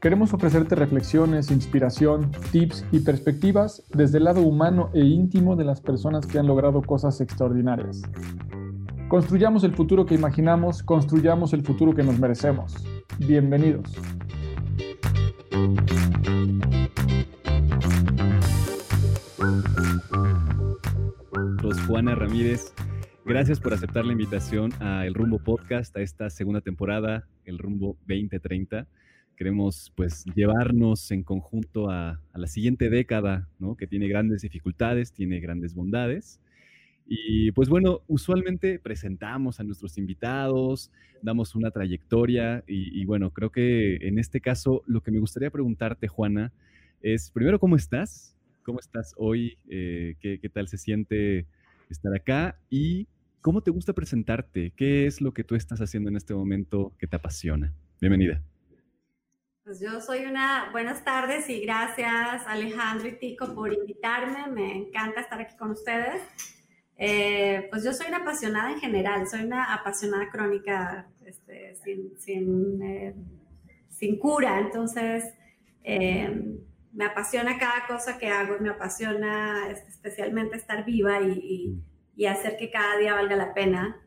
Queremos ofrecerte reflexiones, inspiración, tips y perspectivas desde el lado humano e íntimo de las personas que han logrado cosas extraordinarias. Construyamos el futuro que imaginamos, construyamos el futuro que nos merecemos. Bienvenidos. Juana Ramírez, gracias por aceptar la invitación a El Rumbo Podcast, a esta segunda temporada, El Rumbo 2030 queremos pues llevarnos en conjunto a, la siguiente década, ¿no? Que tiene grandes dificultades, tiene grandes bondades. Y pues bueno, usualmente presentamos a nuestros invitados, damos una trayectoria y, bueno, creo que en este caso lo que me gustaría preguntarte, Juana, es primero, ¿cómo estás? ¿Cómo estás hoy? Eh, ¿qué, ¿Qué tal se siente estar acá? Y ¿cómo te gusta presentarte? ¿Qué es lo que tú estás haciendo en este momento que te apasiona? Bienvenida. Pues yo soy una, buenas tardes y gracias Alejandro y Tico por invitarme, me encanta estar aquí con ustedes. Eh, pues yo soy una apasionada en general, soy una apasionada crónica este, sin, sin, eh, sin, cura, entonces eh, me apasiona cada cosa que hago, me apasiona este, especialmente estar viva y, y, hacer que cada día valga la pena.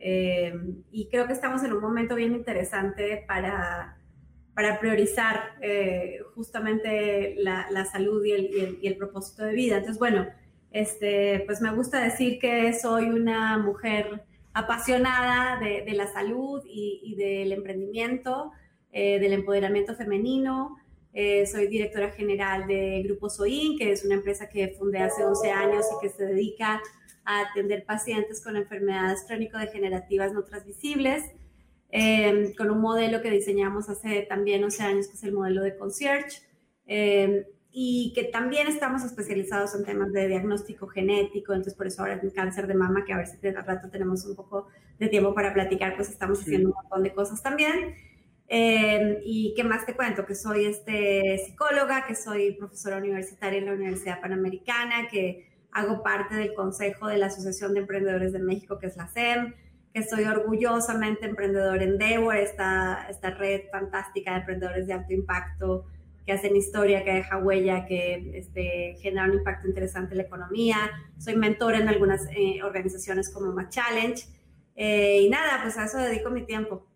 y creo que estamos en un momento bien interesante para para priorizar eh, justamente la, salud y el, propósito de vida. Entonces, bueno, este, pues me gusta decir que soy una mujer apasionada de, la salud y, del emprendimiento, eh, del empoderamiento femenino. Eh, soy directora general de Grupo Soin, que es una empresa que fundé hace 11 años y que se dedica a atender pacientes con enfermedades crónico-degenerativas no transmisibles. Em, con un modelo que diseñamos hace también 11 años, que es el modelo de concierge, em, y que también estamos especializados en temas de diagnóstico genético, entonces por eso ahora el cáncer de mama, que a ver si al rato tenemos un poco de tiempo para platicar, pues estamos haciendo un montón de cosas también. Em, y qué más te cuento, que soy este, psicóloga, que soy profesora universitaria en la Universidad Panamericana, que hago parte del Consejo de la Asociación de Emprendedores de México, que es la SEM, que estoy orgullosamente emprendedor en Devo, esta, esta red fantástica de emprendedores de alto impacto que hacen historia, que deja huella, que este, genera un impacto interesante en la economía. Soy mentora en algunas eh, organizaciones como Mac Challenge. Eh, y nada, pues a eso dedico mi tiempo.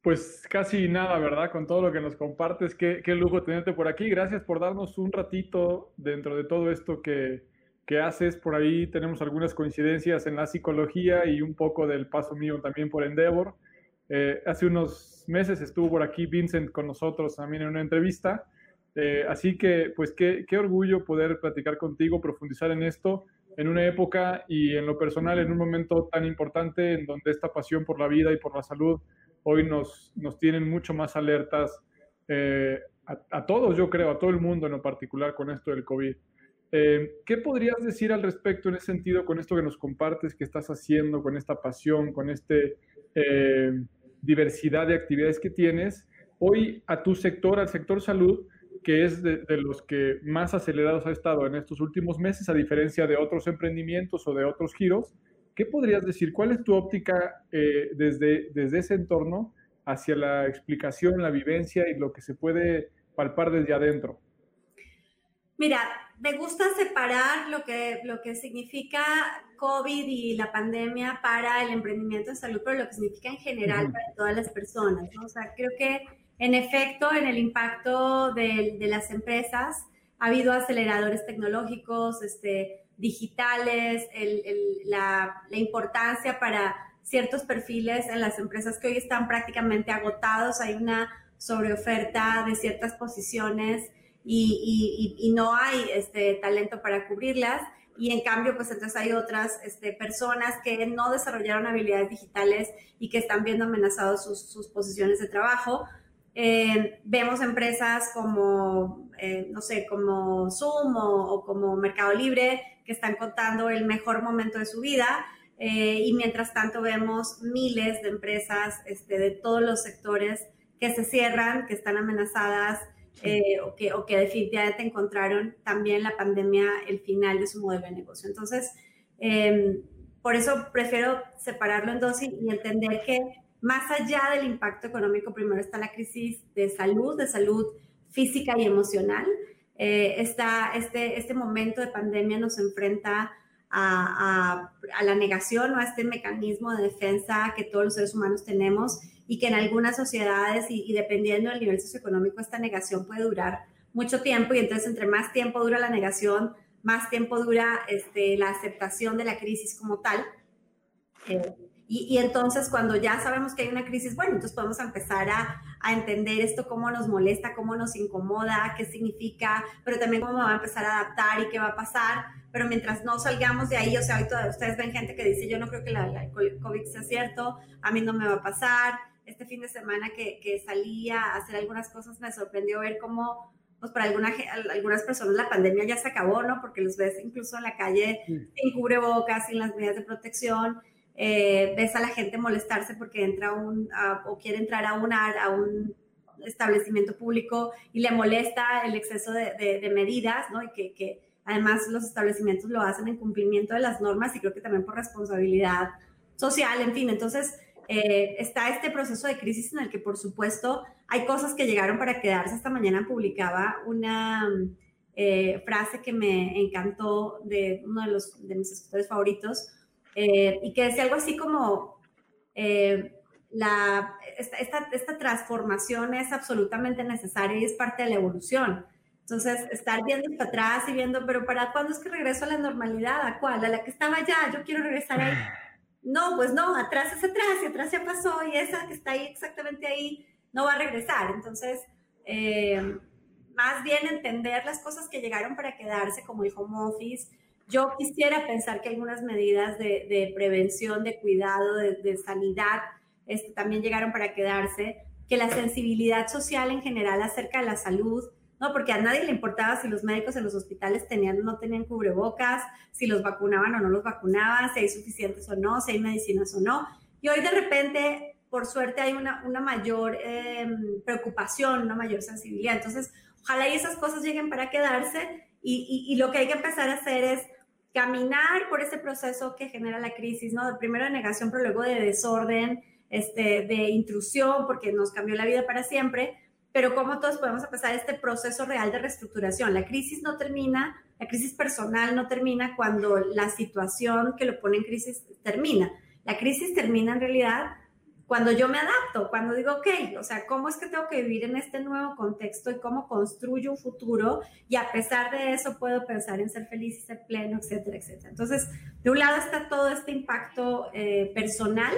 Pues casi nada, ¿verdad? Con todo lo que nos compartes, qué, qué lujo tenerte por aquí. Gracias por darnos un ratito dentro de todo esto que, que haces por ahí. Tenemos algunas coincidencias en la psicología y un poco del paso mío también por Endeavor. Eh, hace unos meses estuvo por aquí Vincent con nosotros también en una entrevista. Eh, así que, pues, qué, qué, orgullo poder platicar contigo, profundizar en esto en una época y en lo personal, en un momento tan importante en donde esta pasión por la vida y por la salud hoy nos, nos tienen mucho más alertas eh, a, a, todos, yo creo, a todo el mundo en lo particular con esto del COVID. Eh, ¿Qué podrías decir al respecto en ese sentido con esto que nos compartes, que estás haciendo, con esta pasión, con esta eh, diversidad de actividades que tienes? Hoy a tu sector, al sector salud, que es de, los que más acelerados ha estado en estos últimos meses, a diferencia de otros emprendimientos o de otros giros, ¿qué podrías decir? ¿Cuál es tu óptica eh, desde, desde ese entorno hacia la explicación, la vivencia y lo que se puede palpar desde adentro? Mira, me gusta separar lo que, lo que significa COVID y la pandemia para el emprendimiento de salud, pero lo que significa en general para todas las personas. O sea, creo que en efecto, en el impacto de, de las empresas, ha habido aceleradores tecnológicos, este, digitales, la, importancia para ciertos perfiles en las empresas que hoy están prácticamente agotados, hay una sobreoferta de ciertas posiciones y, no hay este, talento para cubrirlas. Y en cambio, pues entonces hay otras este, personas que no desarrollaron habilidades digitales y que están viendo amenazados sus, posiciones de trabajo. Eh, vemos empresas como, eh, no sé, como Zoom o, como Mercado Libre que están contando el mejor momento de su vida. Eh, y mientras tanto vemos miles de empresas este, de todos los sectores que se cierran, que están amenazadas eh, o, que, o que definitivamente encontraron también la pandemia el final de su modelo de negocio. Entonces, em, por eso prefiero separarlo en dos y, entender que más allá del impacto económico, primero está la crisis de salud, de salud física y emocional. Eh, este, este momento de pandemia nos enfrenta a, a, la negación o a este mecanismo de defensa que todos los seres humanos tenemos y que en algunas sociedades y, dependiendo del nivel socioeconómico esta negación puede durar mucho tiempo y entonces entre más tiempo dura la negación, más tiempo dura este, la aceptación de la crisis como tal. Eh, y, entonces cuando ya sabemos que hay una crisis, bueno, entonces podemos empezar a, a, entender esto, cómo nos molesta, cómo nos incomoda, qué significa, pero también cómo va a empezar a adaptar y qué va a pasar. Pero mientras no salgamos de ahí, o sea, hoy todos ustedes ven gente que dice, yo no creo que la, la COVID sea cierto, a mí no me va a pasar, este fin de semana que, que salía a hacer algunas cosas, me sorprendió ver cómo, pues para alguna, algunas personas la pandemia ya se acabó, ¿no? Porque los ves incluso en la calle sin cubrebocas, sin las medidas de protección. Eh, ves a la gente molestarse porque entra un, o quiere entrar a un, a un establecimiento público y le molesta el exceso de, de, de medidas, ¿no? Y que, que, además los establecimientos lo hacen en cumplimiento de las normas y creo que también por responsabilidad social, en fin, entonces eh, está este proceso de crisis en el que, por supuesto, hay cosas que llegaron para quedarse. Esta mañana publicaba una eh, frase que me encantó de uno de, los, de mis escritores favoritos eh, y que decía algo así como, la, esta, esta, esta, transformación es absolutamente necesaria y es parte de la evolución. Entonces, estar viendo para atrás y viendo, pero ¿para cuándo es que regreso a la normalidad? ¿A cuál? ¿A la que estaba ya? Yo quiero regresar ahí. No, pues no, atrás es atrás y atrás ya pasó y esa que está ahí exactamente ahí no va a regresar. Entonces, eh, más bien entender las cosas que llegaron para quedarse, como el home office. Yo quisiera pensar que algunas medidas de, prevención, de cuidado, de, sanidad, este, también llegaron para quedarse, que la sensibilidad social en general acerca de la salud, ¿no? Porque a nadie le importaba si los médicos en los hospitales tenían o no tenían cubrebocas, si los vacunaban o no los vacunaban, si hay suficientes o no, si hay medicinas o no. Y hoy de repente, por suerte, hay una, una mayor em, preocupación, una mayor sensibilidad. Entonces, ojalá y esas cosas lleguen para quedarse y, y, lo que hay que empezar a hacer es caminar por ese proceso que genera la crisis, ¿no? Primero de negación, pero luego de desorden, este, de intrusión, porque nos cambió la vida para siempre, pero cómo todos podemos empezar este proceso real de reestructuración. La crisis no termina, la crisis personal no termina cuando la situación que lo pone en crisis termina. La crisis termina en realidad cuando yo me adapto, cuando digo, ok, o sea, ¿cómo es que tengo que vivir en este nuevo contexto y cómo construyo un futuro? Y a pesar de eso puedo pensar en ser feliz y ser pleno, etcétera, etcétera. Entonces, de un lado está todo este impacto eh, personal,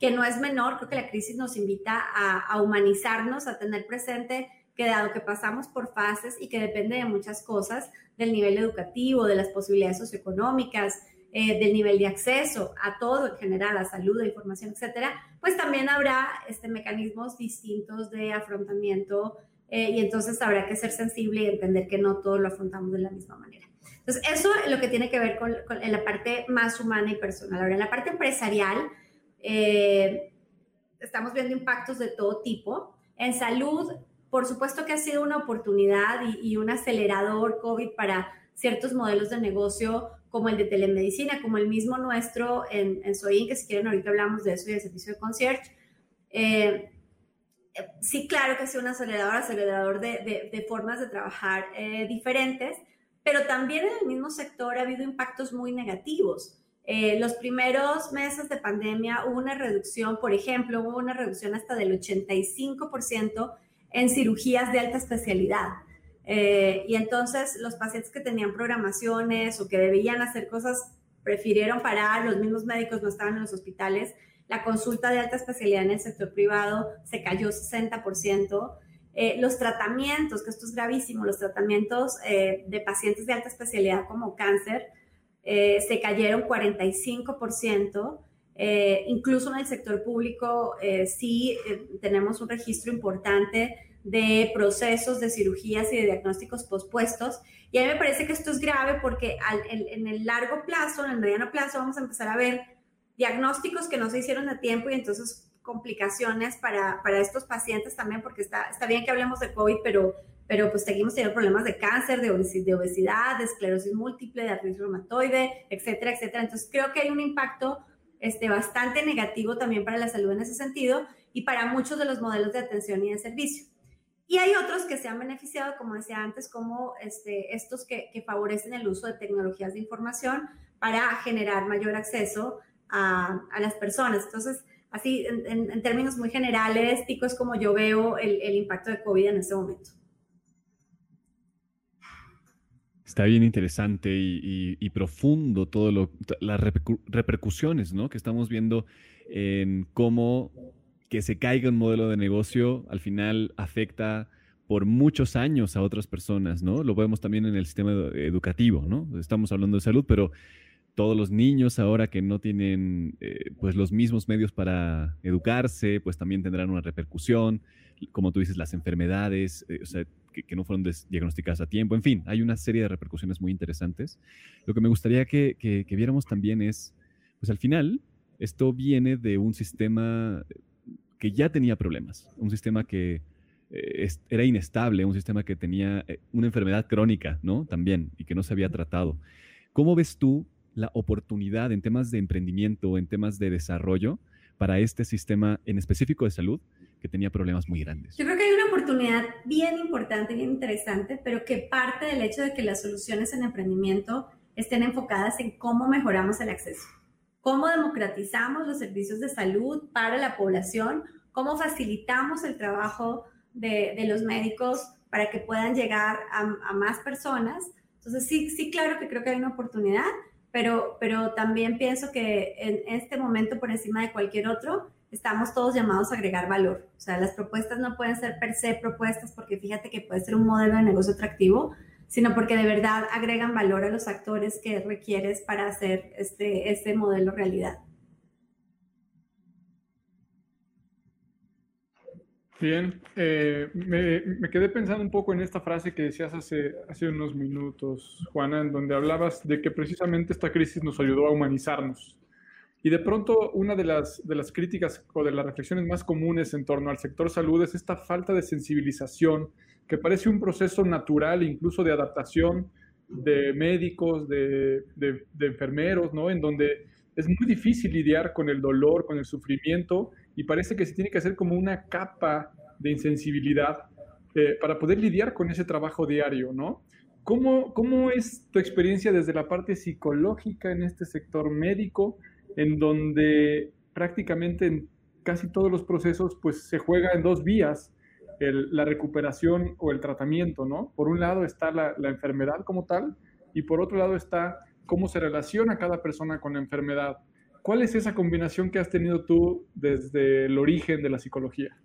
que no es menor, creo que la crisis nos invita a, humanizarnos, a tener presente que dado que pasamos por fases y que depende de muchas cosas, del nivel educativo, de las posibilidades socioeconómicas, eh, del nivel de acceso a todo en general, a salud, a información, etcétera, pues también habrá este, mecanismos distintos de afrontamiento eh, y entonces habrá que ser sensible y entender que no todos lo afrontamos de la misma manera. Entonces, eso es lo que tiene que ver con, con la parte más humana y personal. Ahora, en la parte empresarial, eh, estamos viendo impactos de todo tipo. En salud, por supuesto que ha sido una oportunidad y, un acelerador COVID para ciertos modelos de negocio como el de telemedicina, como el mismo nuestro en, en Soin, que si quieren ahorita hablamos de eso y del servicio de concierge. Eh, sí, claro que sido un acelerador, acelerador de, de, formas de trabajar eh, diferentes, pero también en el mismo sector ha habido impactos muy negativos. Eh, los primeros meses de pandemia hubo una reducción, por ejemplo, hubo una reducción hasta del 85% en cirugías de alta especialidad. Eh, y entonces los pacientes que tenían programaciones o que debían hacer cosas prefirieron parar, los mismos médicos no estaban en los hospitales, la consulta de alta especialidad en el sector privado se cayó 60%. Eh, los tratamientos, que esto es gravísimo, los tratamientos eh, de pacientes de alta especialidad como cáncer se cayeron 45%. incluso en el sector público sí tenemos un registro importante de procesos de cirugías y de diagnósticos pospuestos. Y a mí me parece que esto es grave porque en, el largo plazo, en el mediano plazo, vamos a empezar a ver diagnósticos que no se hicieron a tiempo y entonces complicaciones para, para estos pacientes también, porque está, está bien que hablemos de COVID, pero, pero pues seguimos teniendo problemas de cáncer, de obesidad, de, esclerosis múltiple, de artritis reumatoide, etcétera, etcétera. Entonces creo que hay un impacto este, bastante negativo también para la salud en ese sentido y para muchos de los modelos de atención y de servicio. Y hay otros que se han beneficiado, como decía antes, como este, estos que, favorecen el uso de tecnologías de información para generar mayor acceso a, las personas. Entonces, así, en, términos muy generales, Tico, es como yo veo el, impacto de COVID en este momento. Está bien interesante y, profundo todo lo, las repercusiones, ¿no? Que estamos viendo en cómo que se caiga un modelo de negocio al final afecta por muchos años a otras personas, ¿no? Lo vemos también en el sistema educativo, ¿no? Estamos hablando de salud, pero todos los niños ahora que no tienen eh, pues los mismos medios para educarse, pues también tendrán una repercusión, como tú dices, las enfermedades, eh, o sea, que, no fueron diagnosticadas a tiempo, en fin, hay una serie de repercusiones muy interesantes. Lo que me gustaría que, que viéramos también es, pues al final, esto viene de un sistema que ya tenía problemas, un sistema que eh, era inestable, un sistema que tenía eh, una enfermedad crónica, ¿no? También, y que no se había tratado. ¿Cómo ves tú la oportunidad en temas de emprendimiento, en temas de desarrollo para este sistema en específico de salud que tenía problemas muy grandes? Yo creo que hay una oportunidad bien importante, bien interesante, pero que parte del hecho de que las soluciones en emprendimiento estén enfocadas en cómo mejoramos el acceso cómo democratizamos los servicios de salud para la población, cómo facilitamos el trabajo de, los médicos para que puedan llegar a, más personas. Entonces, sí, sí, claro que creo que hay una oportunidad, pero, pero también pienso que en este momento, por encima de cualquier otro, estamos todos llamados a agregar valor. O sea, las propuestas no pueden ser per se propuestas porque fíjate que puede ser un modelo de negocio atractivo, sino porque de verdad agregan valor a los actores que requieres para hacer este, este modelo realidad. Bien, eh, me, quedé pensando un poco en esta frase que decías hace, hace unos minutos, Juana, en donde hablabas de que precisamente esta crisis nos ayudó a humanizarnos. Y de pronto una de las, de las críticas o de las reflexiones más comunes en torno al sector salud es esta falta de sensibilización que parece un proceso natural, incluso de adaptación de médicos, de, enfermeros, ¿no? En donde es muy difícil lidiar con el dolor, con el sufrimiento, y parece que se tiene que hacer como una capa de insensibilidad eh, para poder lidiar con ese trabajo diario, ¿no? ¿Cómo, ¿Cómo es tu experiencia desde la parte psicológica en este sector médico, en donde prácticamente en casi todos los procesos pues se juega en dos vías? la recuperación o el tratamiento, ¿no? Por un lado está la, enfermedad como tal y por otro lado está cómo se relaciona cada persona con la enfermedad. ¿Cuál es esa combinación que has tenido tú desde el origen de la psicología?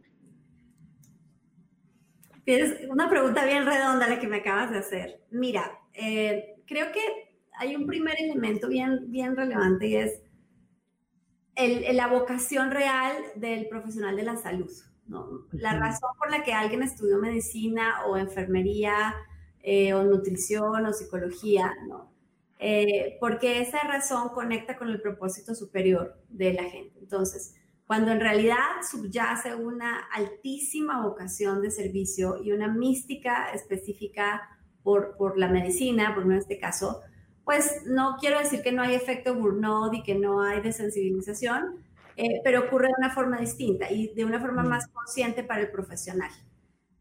Es una pregunta bien redonda la que me acabas de hacer. Mira, eh, creo que hay un primer elemento bien, bien relevante y es la vocación real del profesional de la salud. La razón por la que alguien estudió medicina o enfermería eh, o nutrición o psicología, ¿no? Eh, porque esa razón conecta con el propósito superior de la gente. Entonces, cuando en realidad subyace una altísima vocación de servicio y una mística específica por, por la medicina, por en este caso, pues no quiero decir que no hay efecto Burnout y que no hay desensibilización, eh, pero ocurre de una forma distinta y de una forma mm. más consciente para el profesional.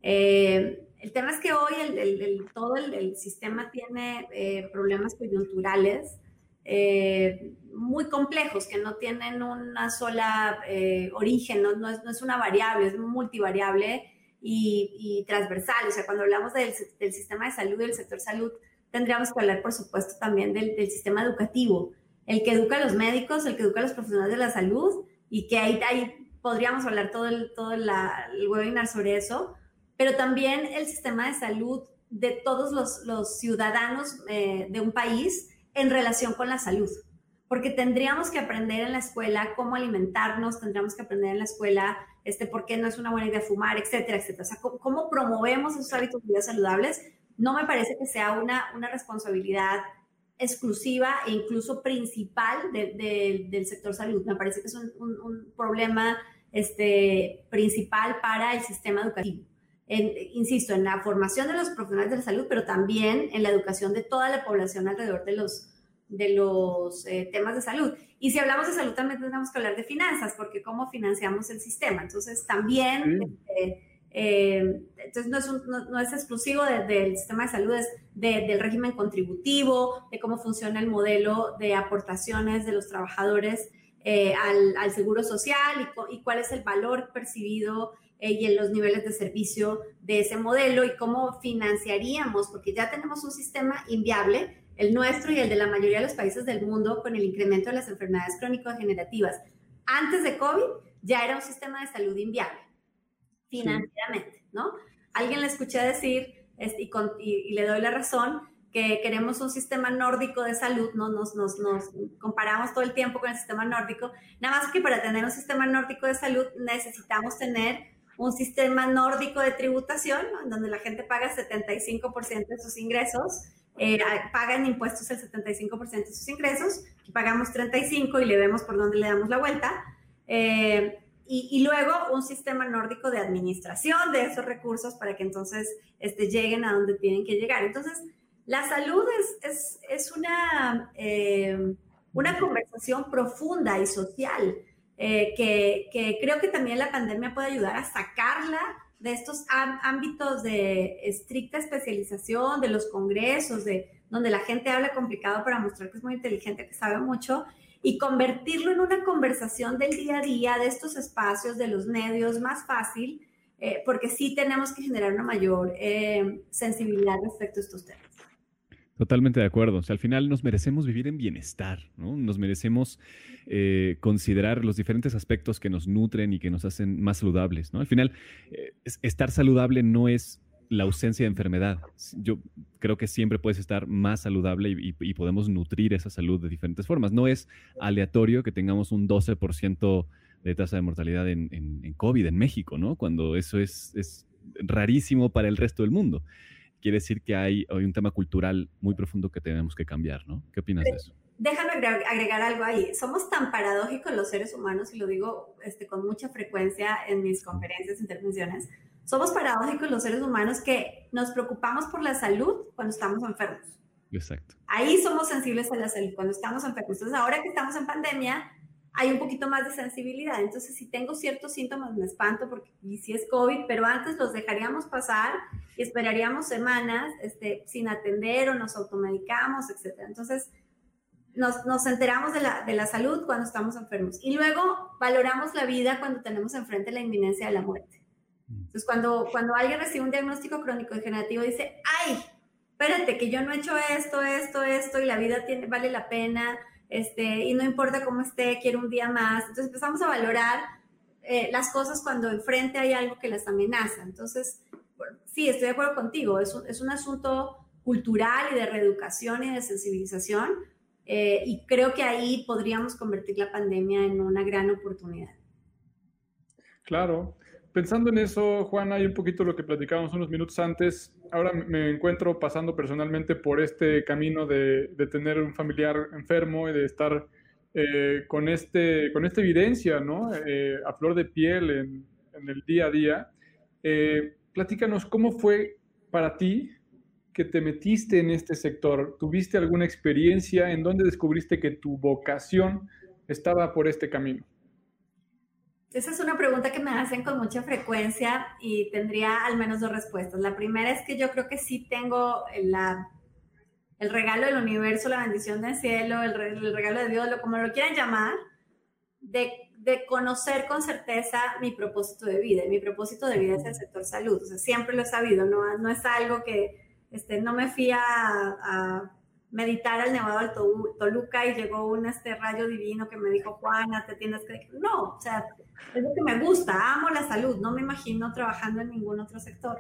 Eh, el tema es que hoy el, todo el, sistema tiene eh, problemas coyunturales muy complejos que no tienen una sola origen, no, es, no, es, una variable, es multivariable y, transversal. O sea, cuando hablamos del, sistema de salud y del sector salud, tendríamos que hablar, por supuesto, también del, sistema educativo, el que educa a los médicos, el que educa a los profesionales de la salud y que ahí, ahí podríamos hablar todo, el, todo el webinar sobre eso, pero también el sistema de salud de todos los, ciudadanos eh, de un país en relación con la salud porque tendríamos que aprender en la escuela cómo alimentarnos, tendríamos que aprender en la escuela este, por qué no es una buena idea fumar, etcétera, etcétera. O sea, cómo, promovemos esos hábitos de vida saludables, no me parece que sea una, una responsabilidad exclusiva e incluso principal del sector salud. Me parece que es un, problema este, principal para el sistema educativo. insisto, en la formación de los profesionales de la salud, pero también en la educación de toda la población alrededor de los, de los eh, temas de salud. Y si hablamos de salud, también tenemos que hablar de finanzas, porque cómo financiamos el sistema. Entonces, también, este, eh, entonces no es, exclusivo del sistema de salud, es del régimen contributivo, de cómo funciona el modelo de aportaciones de los trabajadores eh, al, seguro social y, cuál es el valor percibido y en los niveles de servicio de ese modelo y cómo financiaríamos, porque ya tenemos un sistema inviable el nuestro y el de la mayoría de los países del mundo, con el incremento de las enfermedades crónico-degenerativas. Antes de COVID ya era un sistema de salud inviable, financieramente, ¿no? Alguien le escuché decir, y, le doy la razón, que queremos un sistema nórdico de salud, ¿no? Nos, nos, nos, comparamos todo el tiempo con el sistema nórdico, nada más que para tener un sistema nórdico de salud necesitamos tener un sistema nórdico de tributación, en donde la gente paga 75% de sus ingresos eh, pagan impuestos el 75% de sus ingresos, pagamos 35% y le vemos por dónde le damos la vuelta. Eh, y, luego un sistema nórdico de administración de esos recursos para que entonces este, lleguen a donde tienen que llegar. Entonces, la salud es, es, es una, eh, una conversación profunda y social que, que creo que también la pandemia puede ayudar a sacarla de estos ámbitos de estricta especialización, de los congresos, de donde la gente habla complicado para mostrar que es muy inteligente, que sabe mucho, y convertirlo en una conversación del día a día, de estos espacios, de los medios, más fácil, eh, porque sí tenemos que generar una mayor eh, sensibilidad respecto a estos temas. Totalmente de acuerdo. O sea, al final nos merecemos vivir en bienestar, ¿no? Nos merecemos eh, considerar los diferentes aspectos que nos nutren y que nos hacen más saludables, ¿no? Al final, estar saludable no es la ausencia de enfermedad. Yo creo que siempre puedes estar más saludable y, podemos nutrir esa salud de diferentes formas. No es aleatorio que tengamos un 12% de tasa de mortalidad en, en, COVID en México, ¿no? Cuando eso es, es rarísimo para el resto del mundo quiere decir que hay, un tema cultural muy profundo que tenemos que cambiar, ¿no? ¿Qué opinas de eso? Déjame agregar algo ahí. Somos tan paradójicos los seres humanos, y lo digo este, con mucha frecuencia en mis conferencias, intervenciones, somos paradójicos los seres humanos que nos preocupamos por la salud cuando estamos enfermos. Exacto. Ahí somos sensibles a la salud cuando estamos enfermos. Entonces, ahora que estamos en pandemia, hay un poquito más de sensibilidad. Entonces, si tengo ciertos síntomas, me espanto porque y si es COVID, pero antes los dejaríamos pasar y esperaríamos semanas este, sin atender o nos automedicamos, etc. Entonces, nos, nos enteramos de la, de la, salud cuando estamos enfermos y luego valoramos la vida cuando tenemos enfrente la inminencia de la muerte. Entonces, cuando, cuando alguien recibe un diagnóstico crónico degenerativo, dice, ay, espérate, que yo no he hecho esto, esto, esto y la vida tiene, vale la pena este, y no importa cómo esté, quiero un día más. Entonces empezamos a valorar eh, las cosas cuando enfrente hay algo que las amenaza. Entonces, sí, estoy de acuerdo contigo, es un, es un asunto cultural y de reeducación y de sensibilización, eh, y creo que ahí podríamos convertir la pandemia en una gran oportunidad. Claro. Pensando en eso, Juana, hay un poquito lo que platicábamos unos minutos antes. Ahora me encuentro pasando personalmente por este camino de, tener un familiar enfermo y de estar eh, con, este, con esta evidencia, ¿no? Eh, a flor de piel en, el día a día. Eh, platícanos, ¿cómo fue para ti que te metiste en este sector? ¿Tuviste alguna experiencia en donde descubriste que tu vocación estaba por este camino? Esa es una pregunta que me hacen con mucha frecuencia y tendría al menos dos respuestas. La primera es que yo creo que sí tengo el regalo del universo, la bendición del cielo, el, regalo de Dios, lo como lo quieran llamar, de, de conocer con certeza mi propósito de vida. Y mi propósito de vida es el sector salud. O sea, siempre lo he sabido, no, no es algo que este, no me fui a, a meditar al Nevado del Toluca y llegó un este rayo divino que me dijo, Juana, te tienes que... No, o sea, es lo que me gusta, amo la salud, no me imagino trabajando en ningún otro sector.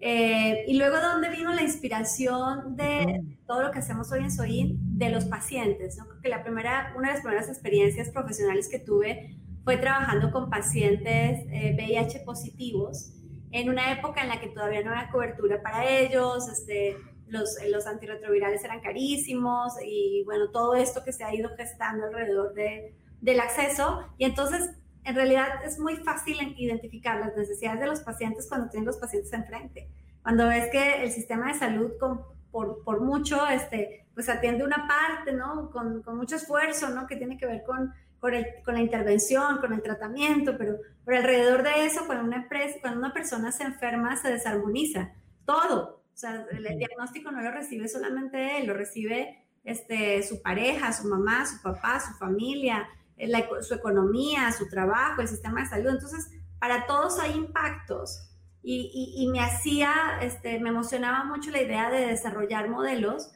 Eh, y luego, ¿dónde vino la inspiración de todo lo que hacemos hoy en Soin? De los pacientes. ¿no? Creo que la primera, una de las primeras experiencias profesionales que tuve fue trabajando con pacientes VIH eh, positivos en una época en la que todavía no había cobertura para ellos, este, los, los antirretrovirales eran carísimos y bueno, todo esto que se ha ido gestando alrededor de, del acceso. Y entonces, en realidad es muy fácil identificar las necesidades de los pacientes cuando tienen los pacientes enfrente. Cuando ves que el sistema de salud con, por, por, mucho, este, pues atiende una parte, ¿no? Con, con mucho esfuerzo, ¿no? Que tiene que ver con, con, el, con, la intervención, con el tratamiento, pero, pero alrededor de eso, cuando una, empresa, cuando una persona se enferma, se desarmoniza todo, o sea, el diagnóstico no lo recibe solamente él, lo recibe este, su pareja, su mamá, su papá, su familia, eh, su economía, su trabajo, el sistema de salud. Entonces, para todos hay impactos. Y, y, me hacía, este, me emocionaba mucho la idea de desarrollar modelos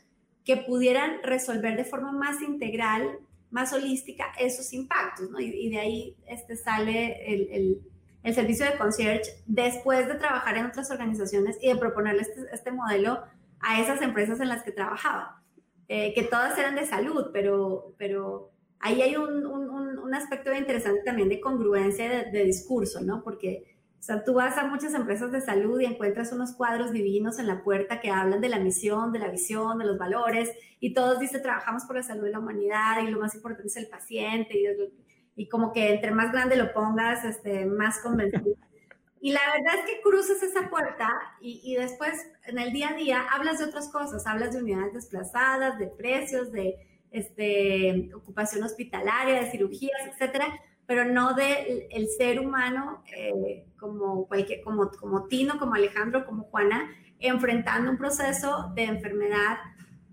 que pudieran resolver de forma más integral, más holística esos impactos, ¿no? Y, de ahí este, sale el, el servicio de concierge después de trabajar en otras organizaciones y de proponerle este, este modelo a esas empresas en las que trabajaba, eh, que todas eran de salud, pero, pero ahí hay un, un, un aspecto interesante también de congruencia de, de, discurso, ¿no? Porque o sea, tú vas a muchas empresas de salud y encuentras unos cuadros divinos en la puerta que hablan de la misión, de la visión, de los valores, y todos dicen, trabajamos por la salud de la humanidad y lo más importante es el paciente, y y como que entre más grande lo pongas, este, más convencido. Y la verdad es que cruzas esa puerta y, y, después en el día a día hablas de otras cosas, hablas de unidades desplazadas, de precios, de este, ocupación hospitalaria, de cirugías, etcétera, pero no de el ser humano eh, como, cualquier, como, como Tino, como Alejandro, como Juana, enfrentando un proceso de enfermedad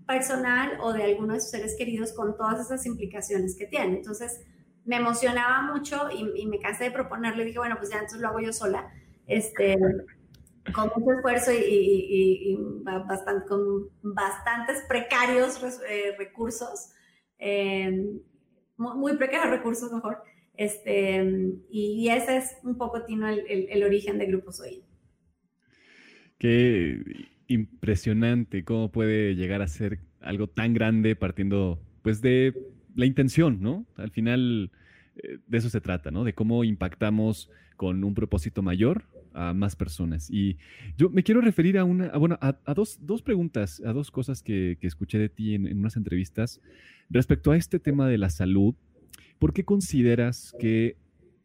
personal o de alguno de sus seres queridos con todas esas implicaciones que tiene. Entonces, me emocionaba mucho y, me cansé de proponerle, dije, bueno, pues ya entonces lo hago yo sola, este, con mucho esfuerzo y, bastante, con bastantes precarios eh, recursos, em, muy, precarios recursos mejor, este, y, ese es un poco, Tino, el, origen de Grupo Soy. Qué impresionante cómo puede llegar a ser algo tan grande partiendo pues de la intención, ¿no? Al final eh, de eso se trata, ¿no? De cómo impactamos con un propósito mayor a más personas. Y yo me quiero referir a una, bueno, a, dos, dos, preguntas, a dos cosas que, escuché de ti en, unas entrevistas respecto a este tema de la salud. ¿Por qué consideras que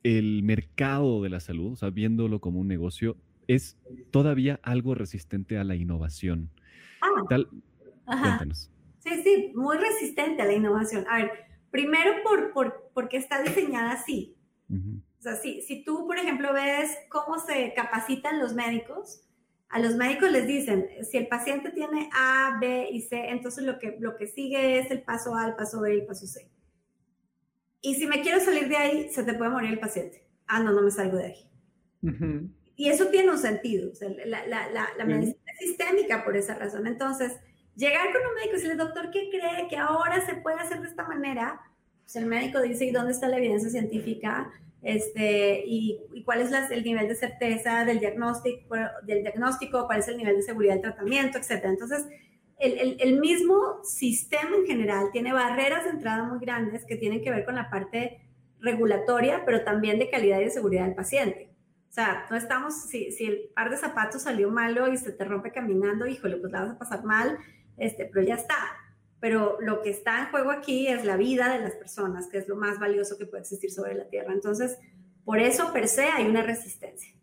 el mercado de la salud, o sea, viéndolo como un negocio, es todavía algo resistente a la innovación? Ah, Tal, cuéntanos. Sí, sí, muy resistente a la innovación. A ver, primero por, por porque está diseñada así. O sea, si, si tú, por ejemplo, ves cómo se capacitan los médicos, a los médicos les dicen, si el paciente tiene A, B y C, entonces lo que, lo que sigue es el paso A, el paso B y el paso C. Y si me quiero salir de ahí, se te puede morir el paciente. Ah, no, no me salgo de ahí. Y eso tiene un sentido. O sea, la, la, la, la medicina es sistémica por esa razón. Entonces, Llegar con un médico y decirle, doctor, ¿qué cree que ahora se puede hacer de esta manera? Pues el médico dice, ¿y dónde está la evidencia científica? Este, y, cuál es el nivel de certeza del diagnóstico, del diagnóstico, cuál es el nivel de seguridad del tratamiento, etcétera. Entonces, el, el, el, mismo sistema en general tiene barreras de entrada muy grandes que tienen que ver con la parte regulatoria, pero también de calidad y de seguridad del paciente. O sea, no estamos, si, si el par de zapatos salió malo y se te rompe caminando, híjole, pues la vas a pasar mal este, pero ya está. Pero lo que está en juego aquí es la vida de las personas, que es lo más valioso que puede existir sobre la Tierra. Entonces, por eso per se hay una resistencia.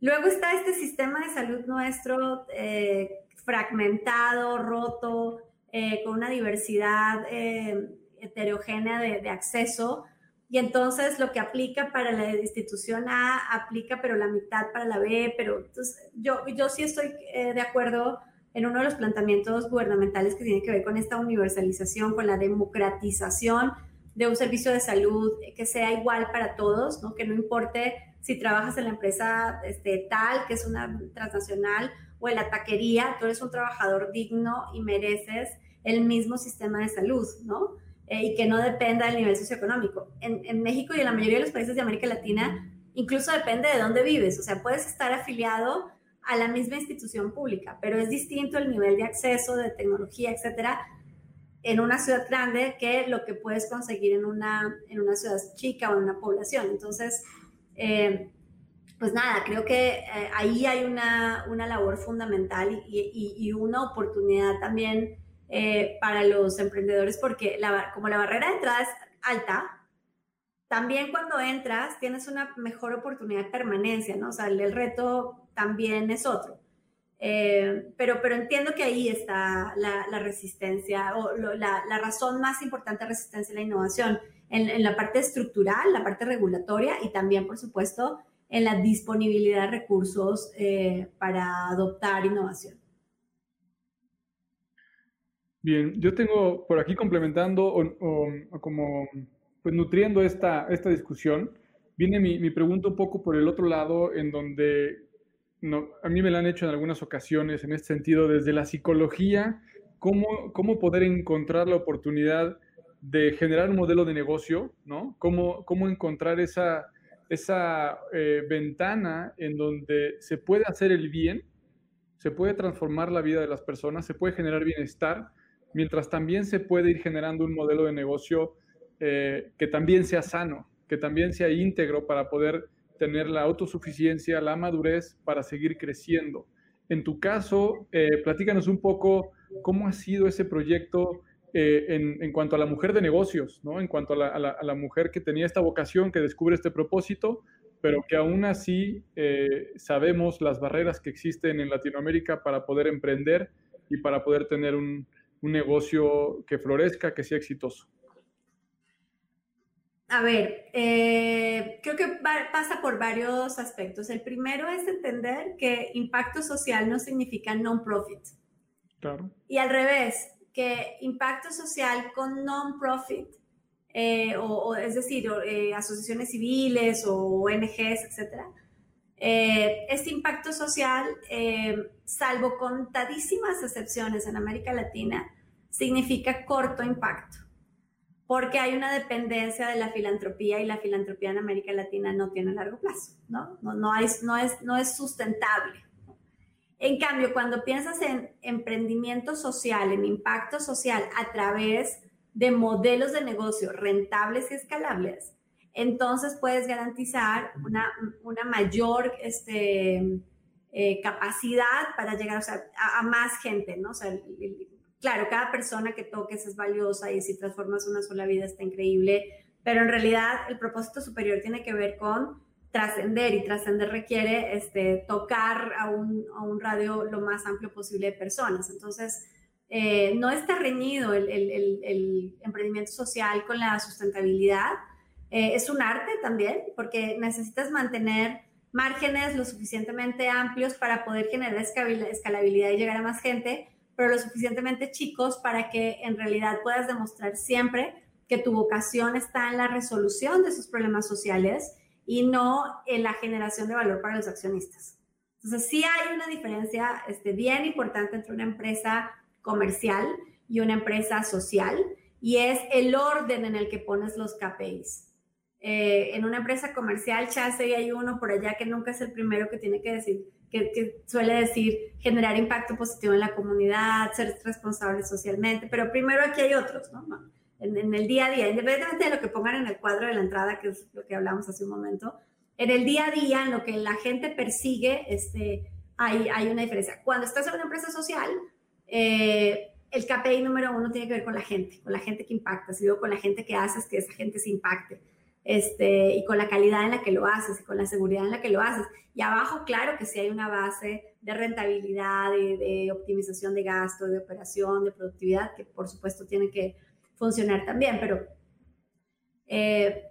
Luego está este sistema de salud nuestro eh, fragmentado, roto, eh, con una diversidad eh, heterogénea de, acceso. Y entonces lo que aplica para la institución A aplica, pero la mitad para la B. Pero yo, yo sí estoy de acuerdo en uno de los planteamientos gubernamentales que tiene que ver con esta universalización, con la democratización de un servicio de salud que sea igual para todos, ¿no? que no importe si trabajas en la empresa este, tal, que es una transnacional, o en la taquería, tú eres un trabajador digno y mereces el mismo sistema de salud, ¿no? Eh, y que no dependa del nivel socioeconómico. En, en México y en la mayoría de los países de América Latina, incluso depende de dónde vives, o sea, puedes estar afiliado a la misma institución pública, pero es distinto el nivel de acceso, de tecnología, etcétera, en una ciudad grande que lo que puedes conseguir en una, en una ciudad chica o en una población. Entonces, eh, pues nada, creo que eh, ahí hay una, una, labor fundamental y, y, una oportunidad también eh, para los emprendedores porque la, como la barrera de entrada es alta, también cuando entras tienes una mejor oportunidad de permanencia, ¿no? O sea, el, reto también es otro. Eh, pero, pero entiendo que ahí está la, resistencia o la, la, razón más importante de resistencia a la innovación, en, en, la parte estructural, la parte regulatoria y también, por supuesto, en la disponibilidad de recursos eh, para adoptar innovación. Bien, yo tengo por aquí complementando o como pues nutriendo esta, esta discusión, viene mi, mi, pregunta un poco por el otro lado, en donde no, a mí me la han hecho en algunas ocasiones, en este sentido, desde la psicología, cómo, cómo poder encontrar la oportunidad de generar un modelo de negocio, ¿no? Cómo, cómo encontrar esa, esa eh, ventana en donde se puede hacer el bien, se puede transformar la vida de las personas, se puede generar bienestar, mientras también se puede ir generando un modelo de negocio eh, que también sea sano, que también sea íntegro para poder tener la autosuficiencia, la madurez para seguir creciendo. En tu caso, eh, platícanos un poco cómo ha sido ese proyecto eh, en, cuanto a la mujer de negocios, ¿no? en cuanto a la, mujer que tenía esta vocación, que descubre este propósito, pero que aún así sabemos las barreras que existen en Latinoamérica para poder emprender y para poder tener un negocio que florezca, que sea exitoso. A ver, eh, creo que pasa por varios aspectos. El primero es entender que impacto social no significa non-profit. Claro. Y al revés, que impacto social con non-profit, eh, o, es decir, eh, asociaciones civiles o ONGs, etcétera, este impacto social, salvo contadísimas excepciones en América Latina, significa corto impacto porque hay una dependencia de la filantropía y la filantropía en América Latina no tiene largo plazo, ¿no? No, no, es, no, es, no es sustentable. En cambio, cuando piensas en emprendimiento social, en impacto social a través de modelos de negocio rentables y escalables, entonces puedes garantizar una, una mayor este, eh, capacidad para llegar a, más gente, ¿no? O sea, claro, cada persona que toques es valiosa y si transformas una sola vida está increíble, pero en realidad el propósito superior tiene que ver con trascender y trascender requiere este, tocar a un, radio lo más amplio posible de personas. Entonces, eh, no está reñido el, emprendimiento social con la sustentabilidad. Eh, es un arte también, porque necesitas mantener márgenes lo suficientemente amplios para poder generar escalabilidad y llegar a más gente, pero lo suficientemente chicos para que en realidad puedas demostrar siempre que tu vocación está en la resolución de esos problemas sociales y no en la generación de valor para los accionistas. Entonces, sí hay una diferencia este, bien importante entre una empresa comercial y una empresa social, y es el orden en el que pones los KPIs. Eh, en una empresa comercial, chance y hay uno por allá que nunca es el primero que tiene que decir, que, suele decir generar impacto positivo en la comunidad, ser responsable socialmente, pero primero aquí hay otros, ¿no? En, el día a día, independientemente de lo que pongan en el cuadro de la entrada, que es lo que hablamos hace un momento, en el día a día, en lo que la gente persigue, este, hay, hay una diferencia. Cuando estás en una empresa social, eh, el KPI número uno tiene que ver con la gente, con la gente que impacta, si con la gente que haces que esa gente se impacte este, y con la calidad en la que lo haces y con la seguridad en la que lo haces. Y abajo, claro que sí hay una base de rentabilidad, de, optimización de gasto, de operación, de productividad, que por supuesto tiene que funcionar también, pero eh,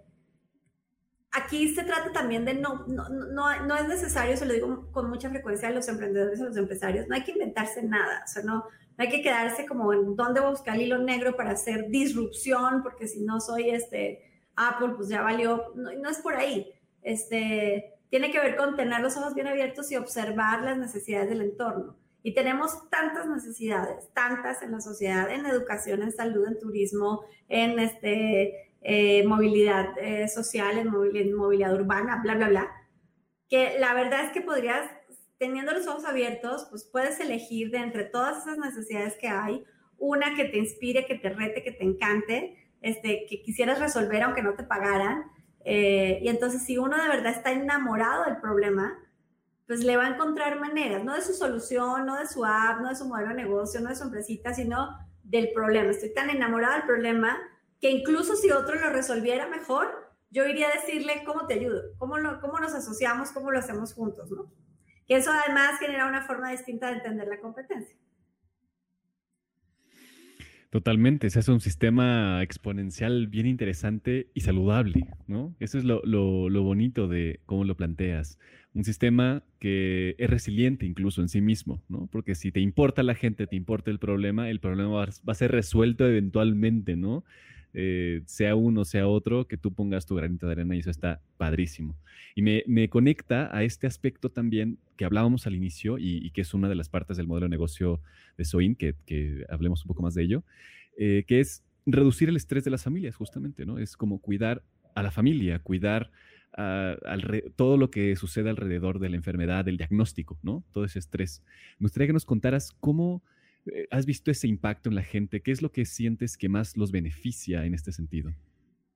aquí se trata también de no, no, no, no, es necesario, se lo digo con mucha frecuencia a los emprendedores a los empresarios, no hay que inventarse nada, o sea, no, no hay que quedarse como en dónde buscar el hilo negro para hacer disrupción, porque si no soy este Apple, pues ya valió, no, es por ahí. Este, tiene que ver con tener los ojos bien abiertos y observar las necesidades del entorno. Y tenemos tantas necesidades, tantas en la sociedad, en educación, en salud, en turismo, en este, eh, movilidad eh, social, en movilidad, urbana, bla, bla, bla, que la verdad es que podrías, teniendo los ojos abiertos, pues puedes elegir de entre todas esas necesidades que hay, una que te inspire, que te rete, que te encante, este, que quisieras resolver aunque no te pagaran. Eh, y entonces si uno de verdad está enamorado del problema, pues le va a encontrar maneras, no de su solución, no de su app, no de su modelo de negocio, no de su empresita, sino del problema. Estoy tan enamorada del problema que incluso si otro lo resolviera mejor, yo iría a decirle cómo te ayudo, cómo, cómo nos asociamos, cómo lo hacemos juntos, ¿no? Que eso además genera una forma distinta de entender la competencia. Totalmente, ese es un sistema exponencial bien interesante y saludable, ¿no? Eso es lo, lo bonito de cómo lo planteas un sistema que es resiliente incluso en sí mismo, ¿no? Porque si te importa la gente, te importa el problema, el problema va, a ser resuelto eventualmente, ¿no? Eh, sea uno, sea otro, que tú pongas tu granito de arena y eso está padrísimo. Y me, conecta a este aspecto también que hablábamos al inicio y, que es una de las partes del modelo de negocio de Soin, que, hablemos un poco más de ello, eh, que es reducir el estrés de las familias, justamente, ¿no? Es como cuidar a la familia, cuidar todo lo que sucede alrededor de la enfermedad, del diagnóstico, ¿no? Todo ese estrés. Me gustaría que nos contaras cómo has visto ese impacto en la gente, qué es lo que sientes que más los beneficia en este sentido.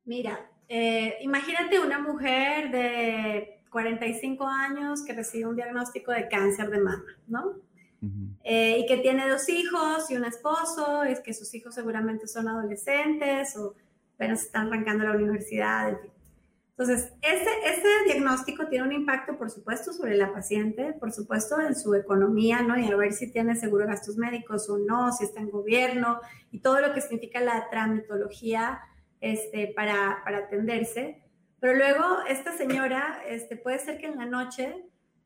Mira, eh, imagínate una mujer de 45 años que recibe un diagnóstico de cáncer de mama, ¿no? Eh, y que tiene dos hijos y un esposo, es que sus hijos seguramente son adolescentes o apenas están arrancando la universidad, en fin. Entonces, ese, ese diagnóstico tiene un impacto, por supuesto, sobre la paciente, por supuesto, en su economía, ¿no? Y a ver si tiene seguro de gastos médicos o no, si está en gobierno y todo lo que significa la tramitología este, para, para atenderse. Pero luego, esta señora, este, puede ser que en la noche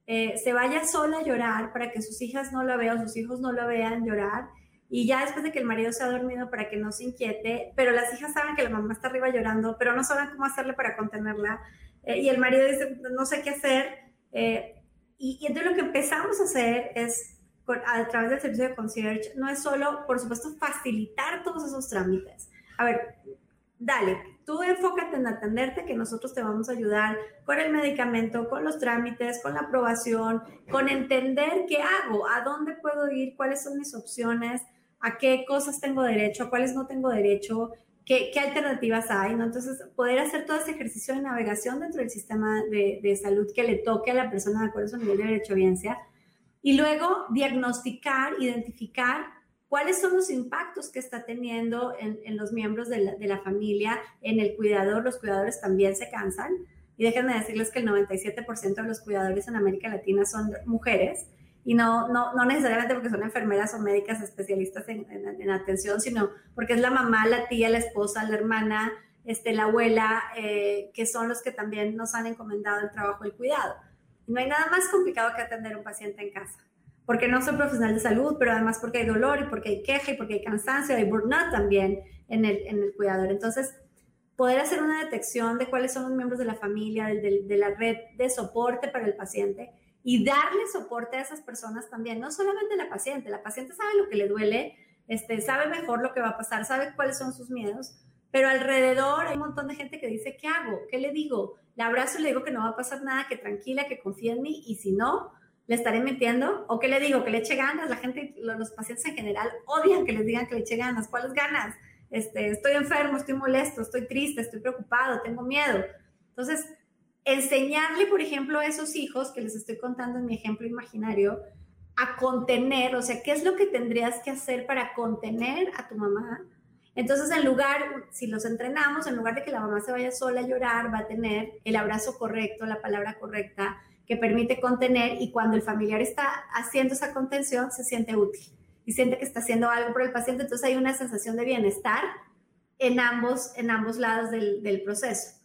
eh, se vaya sola a llorar para que sus hijas no la vean, sus hijos no la vean llorar y ya después de que el marido se ha dormido para que no se inquiete, pero las hijas saben que la mamá está arriba llorando, pero no saben cómo hacerle para contenerla, eh, y el marido dice, no sé qué hacer, eh, y, entonces lo que empezamos a hacer es, a través del servicio de concierge, no es solo, por supuesto, facilitar todos esos trámites. A ver, dale, tú enfócate en atenderte, que nosotros te vamos a ayudar con el medicamento, con los trámites, con la aprobación, con entender qué hago, a dónde puedo ir, cuáles son mis opciones, a qué cosas tengo derecho, a cuáles no tengo derecho, qué, qué alternativas hay, ¿no? Entonces, poder hacer todo ese ejercicio de navegación dentro del sistema de, de salud que le toque a la persona de acuerdo a su nivel de derecho derechohabiencia y luego diagnosticar, identificar cuáles son los impactos que está teniendo en, en los miembros de la, de la, familia, en el cuidador. Los cuidadores también se cansan. Y déjenme decirles que el 97% de los cuidadores en América Latina son mujeres y no, no, no necesariamente porque son enfermeras o médicas especialistas en, en, atención, sino porque es la mamá, la tía, la esposa, la hermana, este, la abuela, eh, que son los que también nos han encomendado el trabajo y el cuidado. Y no hay nada más complicado que atender un paciente en casa, porque no soy profesional de salud, pero además porque hay dolor y porque hay queja y porque hay cansancio, hay burnout también en el, en el cuidador. Entonces, poder hacer una detección de cuáles son los miembros de la familia, de, de la red de soporte para el paciente, y darle soporte a esas personas también, no solamente la paciente, la paciente sabe lo que le duele, este, sabe mejor lo que va a pasar, sabe cuáles son sus miedos, pero alrededor hay un montón de gente que dice, ¿qué hago? ¿Qué le digo? Le abrazo y le digo que no va a pasar nada, que tranquila, que confíe en mí, y si no, le estaré mintiendo, o qué le digo, que le eche ganas, la gente, los pacientes en general odian que les digan que le eche ganas, ¿cuáles ganas? Este, estoy enfermo, estoy molesto, estoy triste, estoy preocupado, tengo miedo. Entonces, enseñarle, por ejemplo, a esos hijos que les estoy contando en mi ejemplo imaginario, a contener, o sea, ¿qué es lo que tendrías que hacer para contener a tu mamá? Entonces, en lugar, si los entrenamos, en lugar de que la mamá se vaya sola a llorar, va a tener el abrazo correcto, la palabra correcta, que permite contener y cuando el familiar está haciendo esa contención, se siente útil y siente que está haciendo algo por el paciente, entonces hay una sensación de bienestar en ambos, en ambos lados del, del proceso.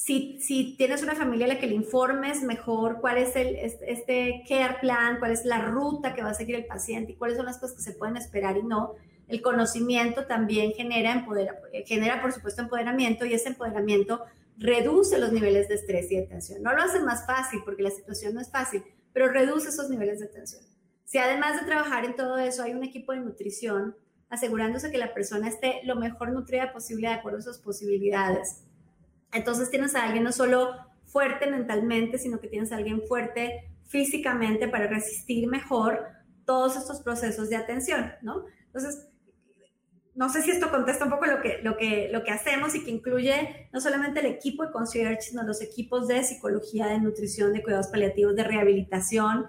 Si, tienes una familia a la que le informes mejor cuál es el, este care plan, cuál es la ruta que va a seguir el paciente y cuáles son las cosas que se pueden esperar y no, el conocimiento también genera, empoder, genera, por supuesto, empoderamiento y ese empoderamiento reduce los niveles de estrés y de tensión. No lo hace más fácil porque la situación no es fácil, pero reduce esos niveles de tensión. Si además de trabajar en todo eso hay un equipo de nutrición asegurándose que la persona esté lo mejor nutrida posible de acuerdo a sus posibilidades, entonces tienes a alguien no solo fuerte mentalmente, sino que tienes a alguien fuerte físicamente para resistir mejor todos estos procesos de atención, ¿no? Entonces, no sé si esto contesta un poco lo que, lo que, lo que hacemos y que incluye no solamente el equipo de concierge, sino los equipos de psicología, de nutrición, de cuidados paliativos, de rehabilitación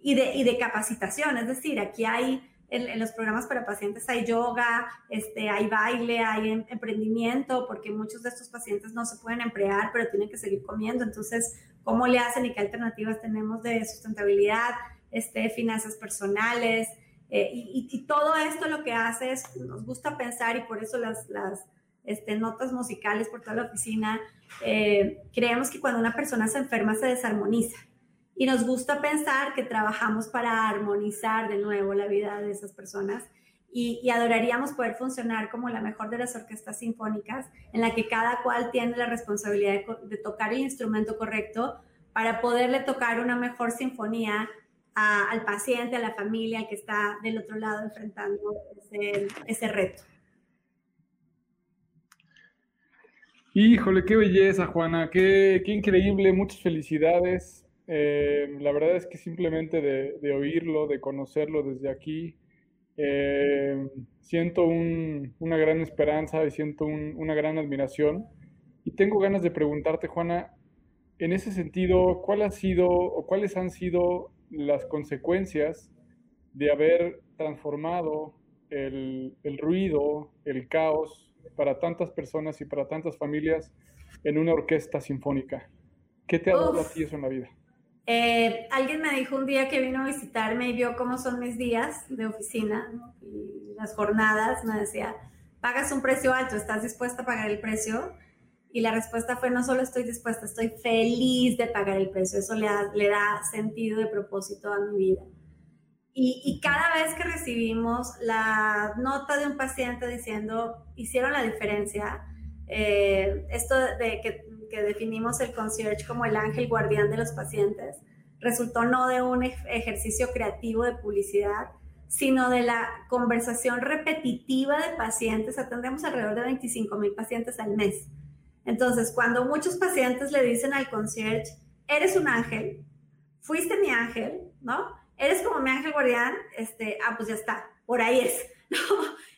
y de, y de capacitación. Es decir, aquí hay en, los programas para pacientes hay yoga, este, hay baile, hay em, emprendimiento, porque muchos de estos pacientes no se pueden emplear, pero tienen que seguir comiendo. Entonces, ¿cómo le hacen y qué alternativas tenemos de sustentabilidad, este, finanzas personales? Eh, y, todo esto lo que hace es, nos gusta pensar y por eso las, las este, notas musicales por toda la oficina, eh, creemos que cuando una persona se enferma se desarmoniza y nos gusta pensar que trabajamos para armonizar de nuevo la vida de esas personas y, adoraríamos poder funcionar como la mejor de las orquestas sinfónicas, en la que cada cual tiene la responsabilidad de, tocar el instrumento correcto para poderle tocar una mejor sinfonía al paciente, a la familia que está del otro lado enfrentando ese, reto. Híjole, qué belleza, Juana, qué, qué increíble, muchas felicidades. Eh, la verdad es que simplemente de, oírlo, de conocerlo desde aquí, eh, siento una gran esperanza y siento una gran admiración. Y tengo ganas de preguntarte, Juana, en ese sentido, ¿cuál ha sido o cuáles han sido las consecuencias de haber transformado el, ruido, el caos para tantas personas y para tantas familias en una orquesta sinfónica? ¿Qué te ha dado a ti eso en la vida? Eh, alguien me dijo un día que vino a visitarme y vio cómo son mis días de oficina y las jornadas. Me decía, pagas un precio alto, ¿estás dispuesta a pagar el precio? Y la respuesta fue, no solo estoy dispuesta, estoy feliz de pagar el precio. Eso le da, le da sentido de propósito a mi vida. Y, cada vez que recibimos la nota de un paciente diciendo, hicieron la diferencia, eh, esto de que que definimos el concierge como el ángel guardián de los pacientes, resultó no de un ejercicio creativo de publicidad, sino de la conversación repetitiva de pacientes. Atendemos alrededor de 25 mil pacientes al mes. Entonces, cuando muchos pacientes le dicen al concierge, eres un ángel, fuiste mi ángel, ¿no? Eres como mi ángel guardián, este, ah, pues ya está, por ahí es.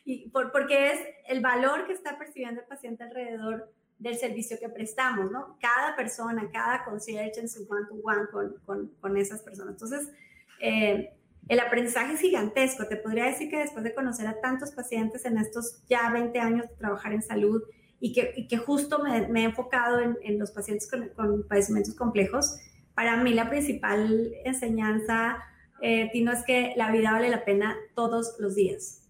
Y por, porque es el valor que está percibiendo el paciente alrededor del servicio que prestamos, ¿no? Cada persona, cada concierge en su one-to-one con, con, con, esas personas. Entonces, eh, el aprendizaje es gigantesco. Te podría decir que después de conocer a tantos pacientes en estos ya 20 años de trabajar en salud y que, y que justo me, me, he enfocado en, en los pacientes con, con, padecimientos complejos, para mí la principal enseñanza, eh, Tino, es que la vida vale la pena todos los días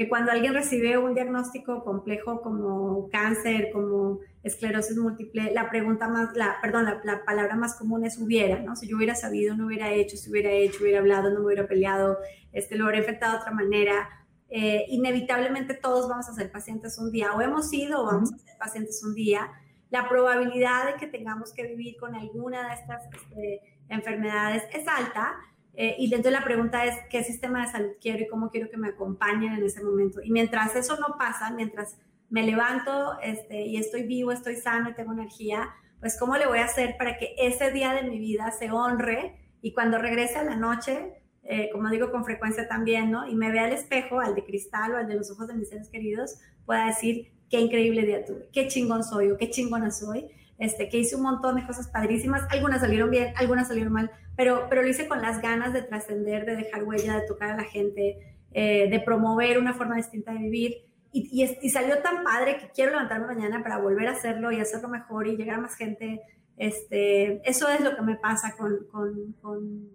que cuando alguien recibe un diagnóstico complejo como cáncer, como esclerosis múltiple, la pregunta más, la, perdón, la, palabra más común es hubiera, ¿no? Si yo hubiera sabido, no hubiera hecho, si hubiera hecho, hubiera hablado, no me hubiera peleado, este, lo hubiera infectado de otra manera. Eh, inevitablemente todos vamos a ser pacientes un día, o hemos sido o vamos a ser pacientes un día. La probabilidad de que tengamos que vivir con alguna de estas este, enfermedades es alta, eh, y entonces la pregunta es, ¿qué sistema de salud quiero y cómo quiero que me acompañen en ese momento? Y mientras eso no pasa, mientras me levanto este, y estoy vivo, estoy sano y tengo energía, pues ¿cómo le voy a hacer para que ese día de mi vida se honre y cuando regrese a la noche, eh, como digo con frecuencia también, ¿no? Y me vea al espejo, al de cristal o al de los ojos de mis seres queridos, pueda decir, qué increíble día tuve, qué chingón soy o qué chingona soy este, que hice un montón de cosas padrísimas, algunas salieron bien, algunas salieron mal, pero, pero lo hice con las ganas de trascender, de dejar huella, de tocar a la gente, eh, de promover una forma distinta de vivir. Y, y, salió tan padre que quiero levantarme mañana para volver a hacerlo y hacerlo mejor y llegar a más gente. Este, eso es lo que me pasa con, con, con,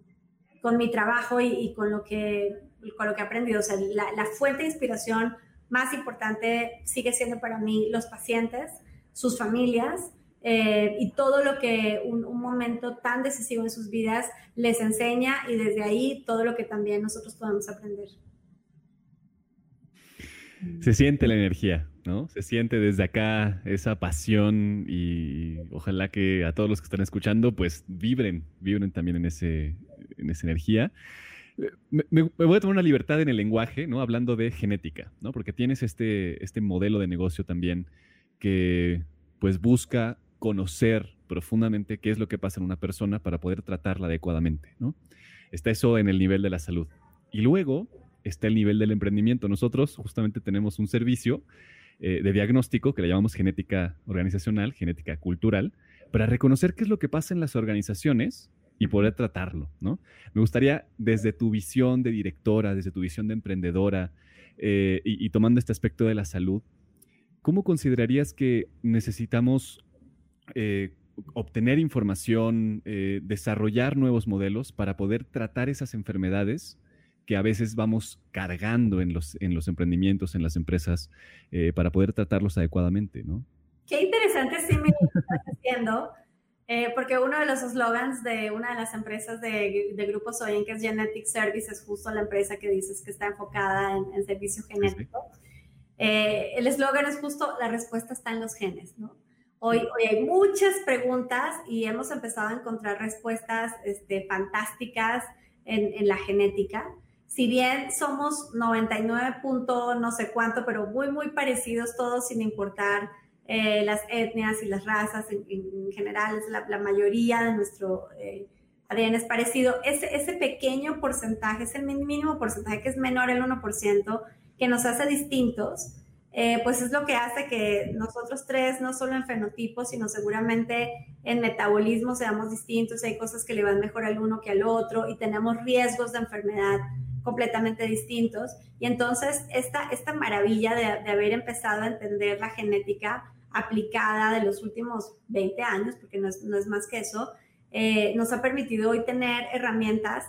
con mi trabajo y, con, lo que, con lo que he aprendido. O sea, la, la fuente de inspiración más importante sigue siendo para mí los pacientes, sus familias eh, y todo lo que un, momento tan decisivo en sus vidas les enseña y desde ahí todo lo que también nosotros podemos aprender. Se siente la energía, ¿no? Se siente desde acá esa pasión y ojalá que a todos los que están escuchando pues vibren, vibren también en, ese, en esa energía. Me, voy a tomar una libertad en el lenguaje, ¿no? Hablando de genética, ¿no? Porque tienes este, este modelo de negocio también que pues busca conocer profundamente qué es lo que pasa en una persona para poder tratarla adecuadamente, ¿no? Está eso en el nivel de la salud. Y luego está el nivel del emprendimiento. Nosotros justamente tenemos un servicio eh, de diagnóstico que le llamamos genética organizacional, genética cultural, para reconocer qué es lo que pasa en las organizaciones y poder tratarlo, ¿no? Me gustaría, desde tu visión de directora, desde tu visión de emprendedora eh, y, y tomando este aspecto de la salud, ¿cómo considerarías que necesitamos eh, obtener información, eh, desarrollar nuevos modelos para poder tratar esas enfermedades que a veces vamos cargando en los, en los emprendimientos, en las empresas, eh, para poder tratarlos adecuadamente, ¿no? Qué interesante sí me estás haciendo, porque uno de los eslogans de una de las empresas de, de Grupo Soyen, que es Genetic Service, es justo la empresa que dices que está enfocada en, servicio genético. el eslogan es justo, la respuesta está en los genes, ¿no? Hoy, hay muchas preguntas y hemos empezado a encontrar respuestas este, fantásticas en, la genética. Si bien somos 99 punto no sé cuánto, pero muy, muy parecidos todos sin importar eh, las etnias y las razas, en, general la, la, mayoría de nuestro eh, ADN es parecido. Ese, ese pequeño porcentaje, ese mínimo porcentaje que es menor al 1%, que nos hace distintos, eh, pues es lo que hace que nosotros tres, no solo en fenotipo, sino seguramente en metabolismo seamos distintos, hay cosas que le van mejor al uno que al otro y tenemos riesgos de enfermedad completamente distintos. Y entonces esta, esta maravilla de, haber empezado a entender la genética aplicada de los últimos 20 años, porque no es, no es más que eso, eh, nos ha permitido hoy tener herramientas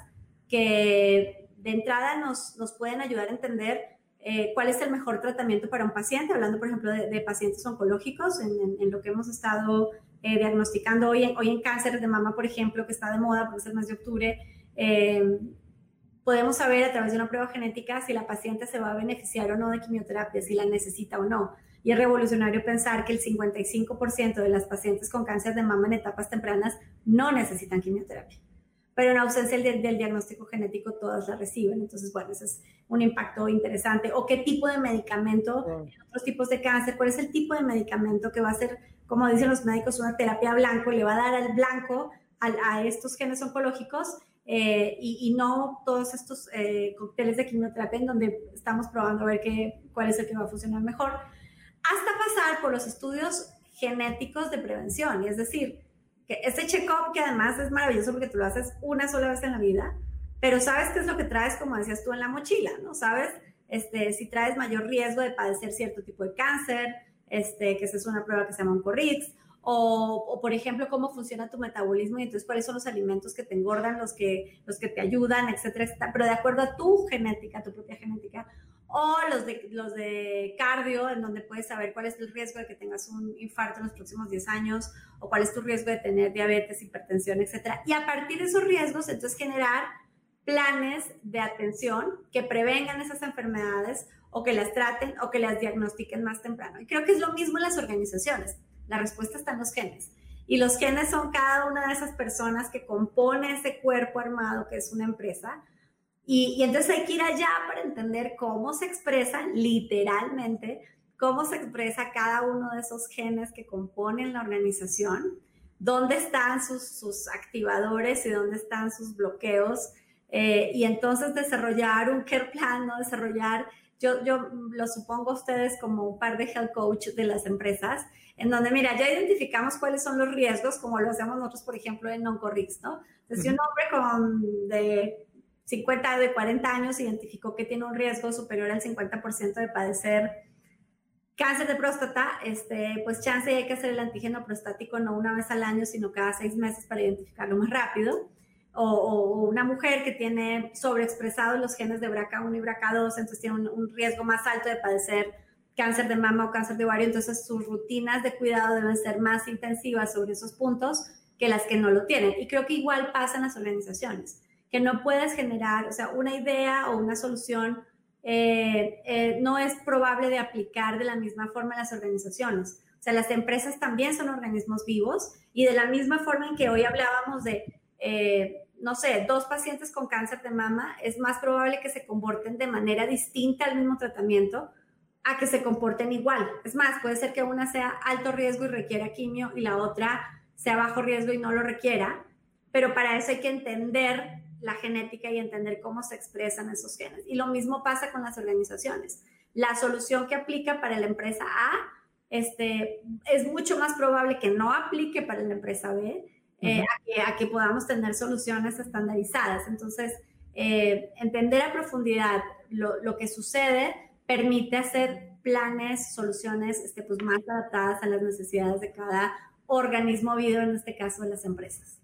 que de entrada nos, nos pueden ayudar a entender eh, cuál es el mejor tratamiento para un paciente, hablando por ejemplo de, pacientes oncológicos, en, lo que hemos estado eh, diagnosticando hoy en, hoy en cáncer de mama, por ejemplo, que está de moda porque es el mes de octubre, eh, podemos saber a través de una prueba genética si la paciente se va a beneficiar o no de quimioterapia, si la necesita o no. Y es revolucionario pensar que el 55% de las pacientes con cáncer de mama en etapas tempranas no necesitan quimioterapia pero en ausencia del, diagnóstico genético todas la reciben. Entonces, bueno, ese es un impacto interesante. ¿O qué tipo de medicamento en otros tipos de cáncer? ¿Cuál es el tipo de medicamento que va a ser, como dicen los médicos, una terapia blanco? Le va a dar al blanco a, estos genes oncológicos eh, y, no todos estos eh, cócteles de quimioterapia en donde estamos probando a ver qué, cuál es el que va a funcionar mejor, hasta pasar por los estudios genéticos de prevención. Y es decir, que ese check-up que además es maravilloso porque tú lo haces una sola vez en la vida, pero sabes qué es lo que traes, como decías tú, en la mochila, ¿no? Sabes este, si traes mayor riesgo de padecer cierto tipo de cáncer, este, que esa es una prueba que se llama un o, o, por ejemplo, cómo funciona tu metabolismo y entonces cuáles son los alimentos que te engordan, los que, los que te ayudan, etcétera, etcétera, pero de acuerdo a tu genética, tu propia genética, o los de, los de cardio, en donde puedes saber cuál es el riesgo de que tengas un infarto en los próximos 10 años, o cuál es tu riesgo de tener diabetes, hipertensión, etcétera. Y a partir de esos riesgos, entonces generar planes de atención que prevengan esas enfermedades o que las traten o que las diagnostiquen más temprano. Y creo que es lo mismo en las organizaciones. La respuesta está en los genes. Y los genes son cada una de esas personas que compone ese cuerpo armado que es una empresa y, entonces hay que ir allá para entender cómo se expresan literalmente, cómo se expresa cada uno de esos genes que componen la organización, dónde están sus, activadores y dónde están sus bloqueos. Eh, y entonces desarrollar un care plan, ¿no? desarrollar, yo, yo lo supongo a ustedes como un par de health coach de las empresas, en donde, mira, ya identificamos cuáles son los riesgos, como lo hacemos nosotros, por ejemplo, en Oncorix, ¿no? Entonces, si un hombre con de 50 de 40 años identificó que tiene un riesgo superior al 50% de padecer cáncer de próstata, este, pues chance hay que hacer el antígeno prostático no una vez al año, sino cada seis meses para identificarlo más rápido. O, una mujer que tiene sobreexpresados los genes de BRCA1 y BRCA2, entonces tiene un, riesgo más alto de padecer cáncer de mama o cáncer de ovario, entonces sus rutinas de cuidado deben ser más intensivas sobre esos puntos que las que no lo tienen. Y creo que igual pasa en las organizaciones, que no puedes generar, o sea, una idea o una solución eh, eh, no es probable de aplicar de la misma forma en las organizaciones. O sea, las empresas también son organismos vivos y de la misma forma en que hoy hablábamos de, eh, no sé, dos pacientes con cáncer de mama, es más probable que se comporten de manera distinta al mismo tratamiento a que se comporten igual. Es más, puede ser que una sea alto riesgo y requiera quimio y la otra sea bajo riesgo y no lo requiera, pero para eso hay que entender la genética y entender cómo se expresan esos genes. Y lo mismo pasa con las organizaciones. La solución que aplica para la empresa A este, es mucho más probable que no aplique para la empresa B, eh, a, que, podamos tener soluciones estandarizadas. Entonces, eh, entender a profundidad lo, que sucede permite hacer planes, soluciones este, pues, más adaptadas a las necesidades de cada organismo vivo, en este caso de las empresas.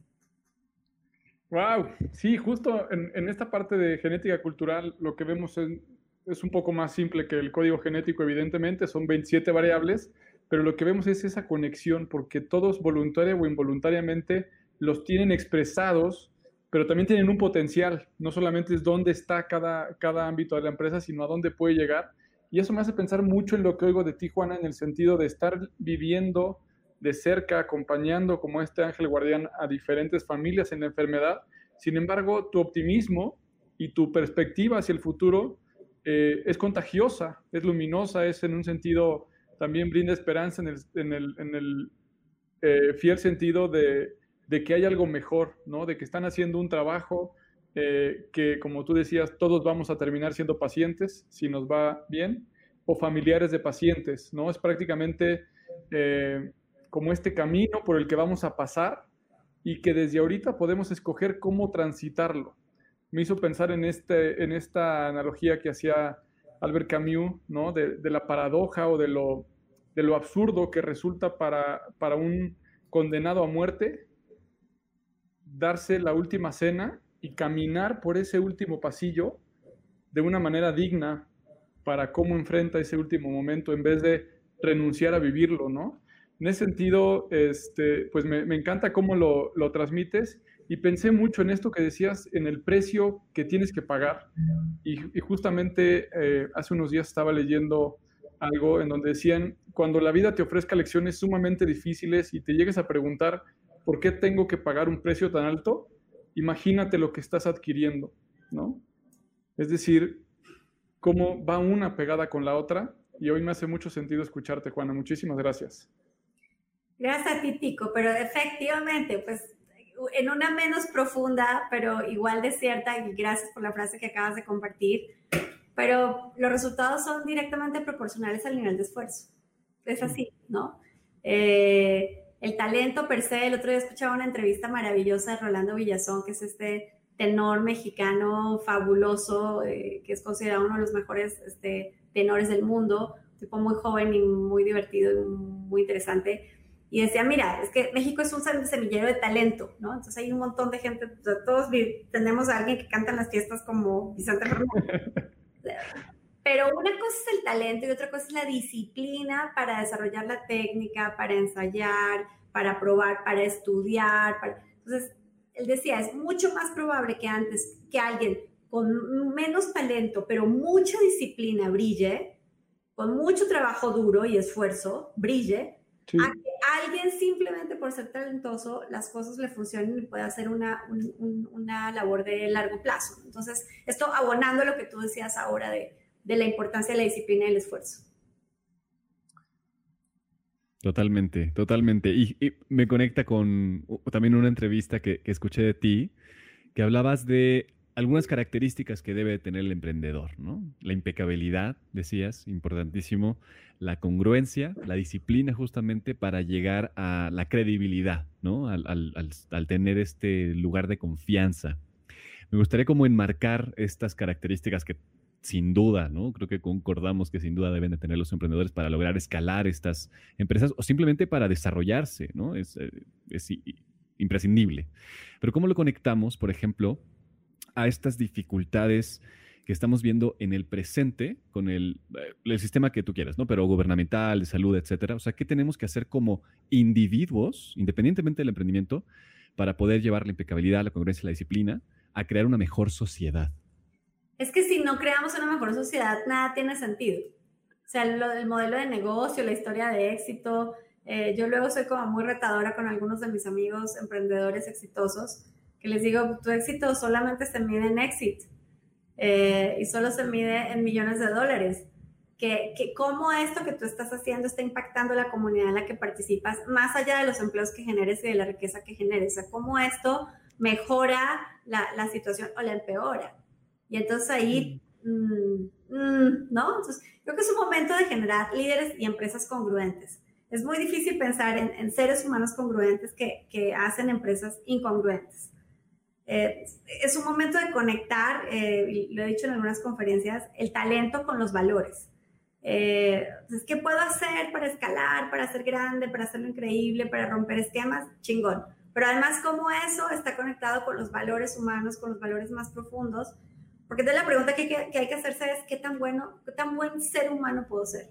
Wow, sí, justo en, esta parte de genética cultural lo que vemos es, un poco más simple que el código genético, evidentemente, son 27 variables, pero lo que vemos es esa conexión, porque todos voluntaria o involuntariamente los tienen expresados, pero también tienen un potencial, no solamente es dónde está cada, cada ámbito de la empresa, sino a dónde puede llegar. Y eso me hace pensar mucho en lo que oigo de Tijuana en el sentido de estar viviendo de cerca, acompañando como este ángel guardián a diferentes familias en la enfermedad. Sin embargo, tu optimismo y tu perspectiva hacia el futuro eh, es contagiosa, es luminosa, es en un sentido, también brinda esperanza en el, en el, eh, fiel sentido de, que hay algo mejor, ¿no? de que están haciendo un trabajo eh, que, como tú decías, todos vamos a terminar siendo pacientes si nos va bien, o familiares de pacientes, ¿no? Es prácticamente como este camino por el que vamos a pasar y que desde ahorita podemos escoger cómo transitarlo. Me hizo pensar en, este, en esta analogía que hacía Albert Camus, ¿no? De, la paradoja o de lo, de lo absurdo que resulta para, para un condenado a muerte darse la última cena y caminar por ese último pasillo de una manera digna para cómo enfrenta ese último momento en vez de renunciar a vivirlo, ¿no? En ese sentido, este, pues me, encanta cómo lo, transmites y pensé mucho en esto que decías, en el precio que tienes que pagar. Y, justamente eh, hace unos días estaba leyendo algo en donde decían, cuando la vida te ofrezca lecciones sumamente difíciles y te llegues a preguntar, ¿por qué tengo que pagar un precio tan alto? Imagínate lo que estás adquiriendo, ¿no? Es decir, cómo va una pegada con la otra. Y hoy me hace mucho sentido escucharte, Juana. Muchísimas gracias. Gracias a ti, Tico, pero efectivamente, pues en una menos profunda, pero igual de cierta, y gracias por la frase que acabas de compartir, pero los resultados son directamente proporcionales al nivel de esfuerzo. Es así, ¿no? Eh, el talento per se, el otro día escuchaba una entrevista maravillosa de Rolando Villazón, que es este tenor mexicano fabuloso, eh, que es considerado uno de los mejores este, tenores del mundo, tipo muy joven y muy divertido y muy interesante y decía, mira, es que México es un semillero de talento, ¿no? Entonces hay un montón de gente, todos tenemos a alguien que canta en las fiestas como Vicente Fernández. Pero una cosa es el talento y otra cosa es la disciplina para desarrollar la técnica, para ensayar, para probar, para estudiar. Entonces, él decía, es mucho más probable que antes que alguien con menos talento, pero mucha disciplina brille, con mucho trabajo duro y esfuerzo, brille, a que alguien simplemente por ser talentoso las cosas le funcionen y pueda hacer una, una labor de largo plazo. Entonces, esto abonando lo que tú decías ahora de, de la importancia de la disciplina y el esfuerzo. Totalmente, totalmente. Y, me conecta con también una entrevista que, que, escuché de ti, que hablabas de algunas características que debe tener el emprendedor, ¿no? La impecabilidad, decías, importantísimo, la congruencia, la disciplina justamente para llegar a la credibilidad, ¿no? Al, tener este lugar de confianza. Me gustaría como enmarcar estas características que sin duda, ¿no? Creo que concordamos que sin duda deben de tener los emprendedores para lograr escalar estas empresas o simplemente para desarrollarse, ¿no? Es, eh, es imprescindible. Pero ¿cómo lo conectamos, por ejemplo, a estas dificultades que estamos viendo en el presente con el, eh, el, sistema que tú quieras, ¿no? Pero gubernamental, de salud, etcétera. O sea, ¿qué tenemos que hacer como individuos, independientemente del emprendimiento, para poder llevar la impecabilidad, la congruencia, la disciplina, a crear una mejor sociedad? Es que si no creamos una mejor sociedad, nada tiene sentido. O sea, lo, el modelo de negocio, la historia de éxito. Eh, yo luego soy como muy retadora con algunos de mis amigos emprendedores exitosos, que les digo, tu éxito solamente se mide en éxito eh, y solo se mide en millones de dólares. Que, que, cómo esto que tú estás haciendo está impactando la comunidad en la que participas, más allá de los empleos que generes y de la riqueza que generes. O sea, cómo esto mejora la, la situación o la empeora. Y entonces ahí, mm, mm, ¿no? Entonces, creo que es un momento de generar líderes y empresas congruentes. Es muy difícil pensar en, seres humanos congruentes que, que, hacen empresas incongruentes. Eh, es un momento de conectar, eh, lo he dicho en algunas conferencias, el talento con los valores. Eh, ¿Qué puedo hacer para escalar, para ser grande, para hacerlo increíble, para romper esquemas? Chingón. Pero además, cómo eso está conectado con los valores humanos, con los valores más profundos porque entonces la pregunta que, que, hay que hacerse es qué tan bueno, qué tan buen ser humano puedo ser.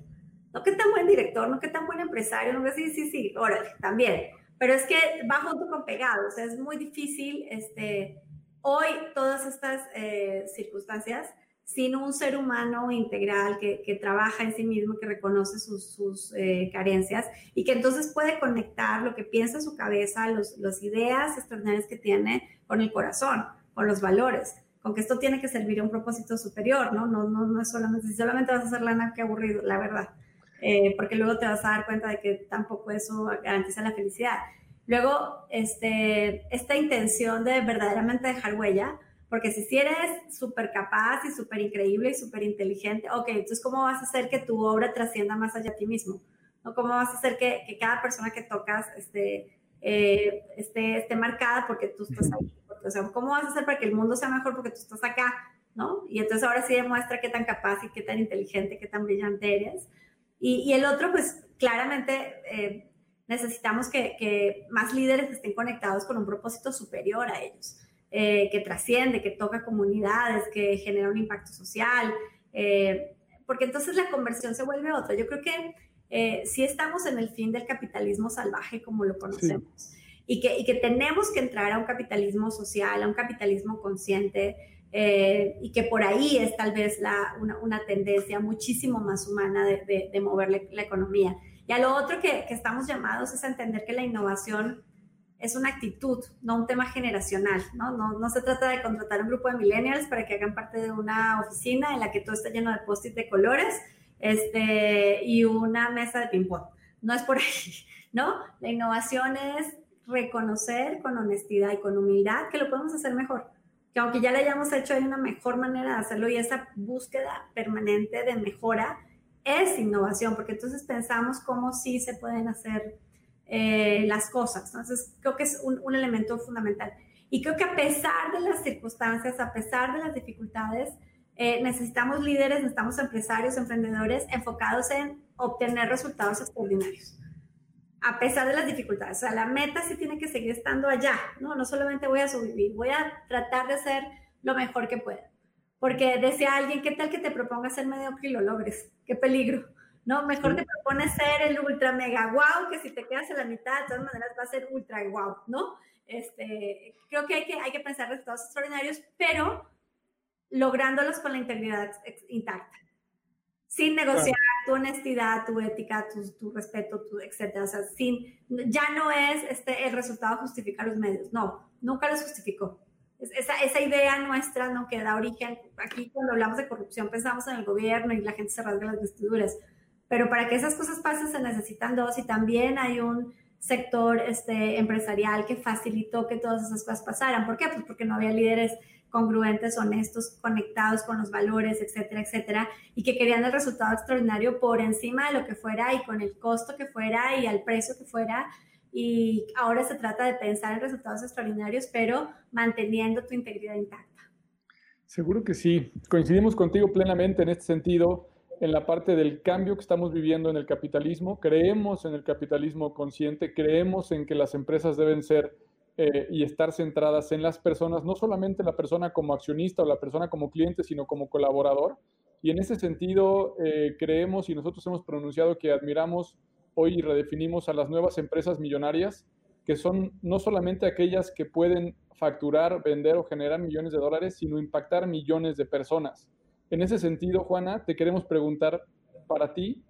No qué tan buen director, no qué tan buen empresario, no sí, sí, sí, órale, también. Pero es que va junto con pegado, o sea, es muy difícil este, hoy todas estas eh, circunstancias sin un ser humano integral que, que, trabaja en sí mismo, que reconoce sus, sus eh, carencias y que entonces puede conectar lo que piensa en su cabeza, las ideas extraordinarias que tiene con el corazón, con los valores con que esto tiene que servir a un propósito superior, ¿no? No, no, no es solamente, si solamente vas a hacer lana, qué aburrido, la verdad. Eh, porque luego te vas a dar cuenta de que tampoco eso garantiza la felicidad. Luego, este, esta intención de verdaderamente dejar huella, porque si, si eres súper capaz y súper increíble y súper inteligente, ok, entonces ¿cómo vas a hacer que tu obra trascienda más allá de ti mismo? ¿No? ¿Cómo vas a hacer que, que cada persona que tocas este, eh, esté, esté marcada porque tú estás ahí? o sea, ¿cómo vas a hacer para que el mundo sea mejor porque tú estás acá? ¿No? Y entonces ahora sí demuestra qué tan capaz y qué tan inteligente, qué tan brillante eres. Y, y el otro, pues claramente eh, necesitamos que, que, más líderes estén conectados con un propósito superior a ellos, eh, que trasciende, que toca comunidades, que genera un impacto social, eh, porque entonces la conversión se vuelve otra. Yo creo que si estamos en el fin del capitalismo salvaje como lo conocemos y que, que tenemos que entrar a un capitalismo social, a un capitalismo consciente, eh, y que por ahí es tal vez la, una, tendencia muchísimo más humana de, de, mover la, economía. Y a lo otro que, que, estamos llamados es a entender que la innovación es una actitud, no un tema generacional, ¿no? No, no se trata de contratar un grupo de millennials para que hagan parte de una oficina en la que todo está lleno de post-it de colores este, y una mesa de ping-pong. No es por ahí, ¿no? La innovación es reconocer con honestidad y con humildad que lo podemos hacer mejor. Que aunque ya lo hayamos hecho, hay una mejor manera de hacerlo y esa búsqueda permanente de mejora es innovación, porque entonces pensamos cómo sí se pueden hacer eh, las cosas. Entonces, creo que es un, un, elemento fundamental. Y creo que a pesar de las circunstancias, a pesar de las dificultades, eh, necesitamos líderes, necesitamos empresarios, emprendedores enfocados en obtener resultados extraordinarios a pesar de las dificultades. O sea, la meta sí tiene que seguir estando allá, ¿no? No solamente voy a sobrevivir, voy a tratar de hacer lo mejor que pueda. Porque decía alguien, ¿qué tal que te propongas ser mediocre y lo logres? ¡Qué peligro! ¿No? Mejor te propones ser el ultra mega wow, que si te quedas en la mitad, de todas maneras va a ser ultra wow, ¿no? Este, creo que hay que, hay que pensar resultados extraordinarios, pero lográndolos con la integridad intacta sin negociar tu honestidad, tu ética, tu, respeto, tu, etcétera. O sea, sin, ya no es este, el resultado justificar los medios. No, nunca los justificó. Esa, esa idea nuestra no que da origen, aquí cuando hablamos de corrupción pensamos en el gobierno y la gente se rasga las vestiduras, pero para que esas cosas pasen se necesitan dos y también hay un sector este, empresarial que facilitó que todas esas cosas pasaran. ¿Por qué? Pues porque no había líderes congruentes, honestos, conectados con los valores, etcétera, etcétera, y que querían el resultado extraordinario por encima de lo que fuera y con el costo que fuera y al precio que fuera. Y ahora se trata de pensar en resultados extraordinarios, pero manteniendo tu integridad intacta. Seguro que sí. Coincidimos contigo plenamente en este sentido, en la parte del cambio que estamos viviendo en el capitalismo. Creemos en el capitalismo consciente, creemos en que las empresas deben ser eh, y estar centradas en las personas, no solamente la persona como accionista o la persona como cliente, sino como colaborador. Y en ese sentido, eh, creemos y nosotros hemos pronunciado que admiramos hoy y redefinimos a las nuevas empresas millonarias, que son no solamente aquellas que pueden facturar, vender o generar millones de dólares, sino impactar millones de personas. En ese sentido, Juana, te queremos preguntar para ti,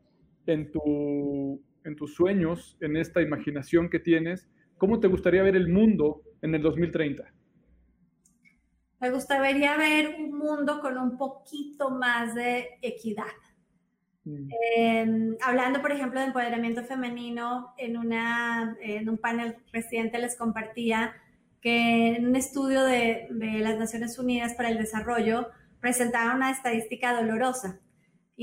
en, tu, en tus sueños, en esta imaginación que tienes, ¿cómo te gustaría ver el mundo en el 2030? Me gustaría ver un mundo con un poquito más de equidad. Mm. Em, hablando, por ejemplo, de empoderamiento femenino, en, una, en un panel reciente les compartía que en un estudio de, de las Naciones Unidas para el Desarrollo presentaba una estadística dolorosa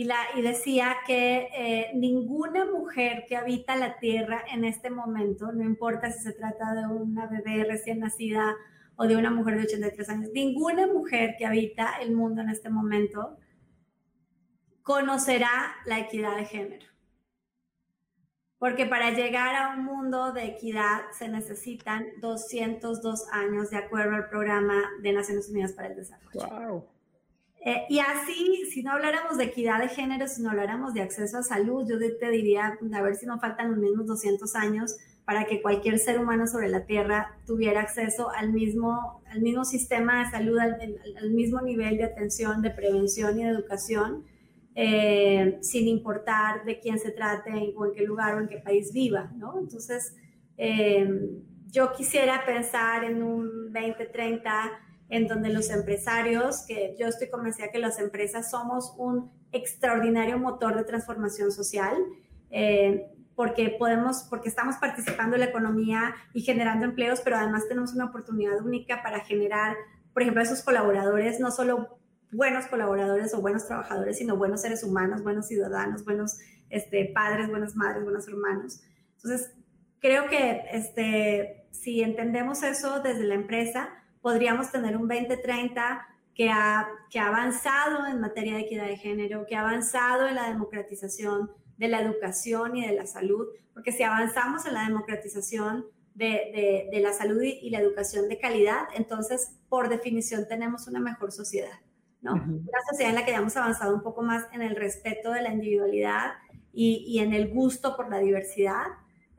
y, decía que eh, ninguna mujer que habita la Tierra en este momento, no importa si se trata de una bebé recién nacida o de una mujer de 83 años, ninguna mujer que habita el mundo en este momento conocerá la equidad de género. Porque para llegar a un mundo de equidad se necesitan 202 años de acuerdo al programa de Naciones Unidas para el Desarrollo. Wow. Eh, y así, si no habláramos de equidad de género, si no habláramos de acceso a salud, yo te diría, a ver si nos faltan los mismos 200 años para que cualquier ser humano sobre la Tierra tuviera acceso al mismo, al mismo sistema de salud, al, mismo nivel de atención, de prevención y de educación, eh, sin importar de quién se trate o en qué lugar o en qué país viva, ¿no? Entonces, eh, yo quisiera pensar en un 2030 en donde los empresarios, que yo estoy convencida que las empresas somos un extraordinario motor de transformación social, eh, porque podemos, porque estamos participando en la economía y generando empleos, pero además tenemos una oportunidad única para generar, por ejemplo, esos colaboradores, no solo buenos colaboradores o buenos trabajadores, sino buenos seres humanos, buenos ciudadanos, buenos este, padres, buenas madres, buenos hermanos. Entonces, creo que este, si entendemos eso desde la empresa, podríamos tener un 2030 que ha, que ha avanzado en materia de equidad de género, que ha avanzado en la democratización de la educación y de la salud, porque si avanzamos en la democratización de, de, la salud y, la educación de calidad, entonces por definición tenemos una mejor sociedad, ¿no? Una sociedad en la que hayamos avanzado un poco más en el respeto de la individualidad y, y en el gusto por la diversidad,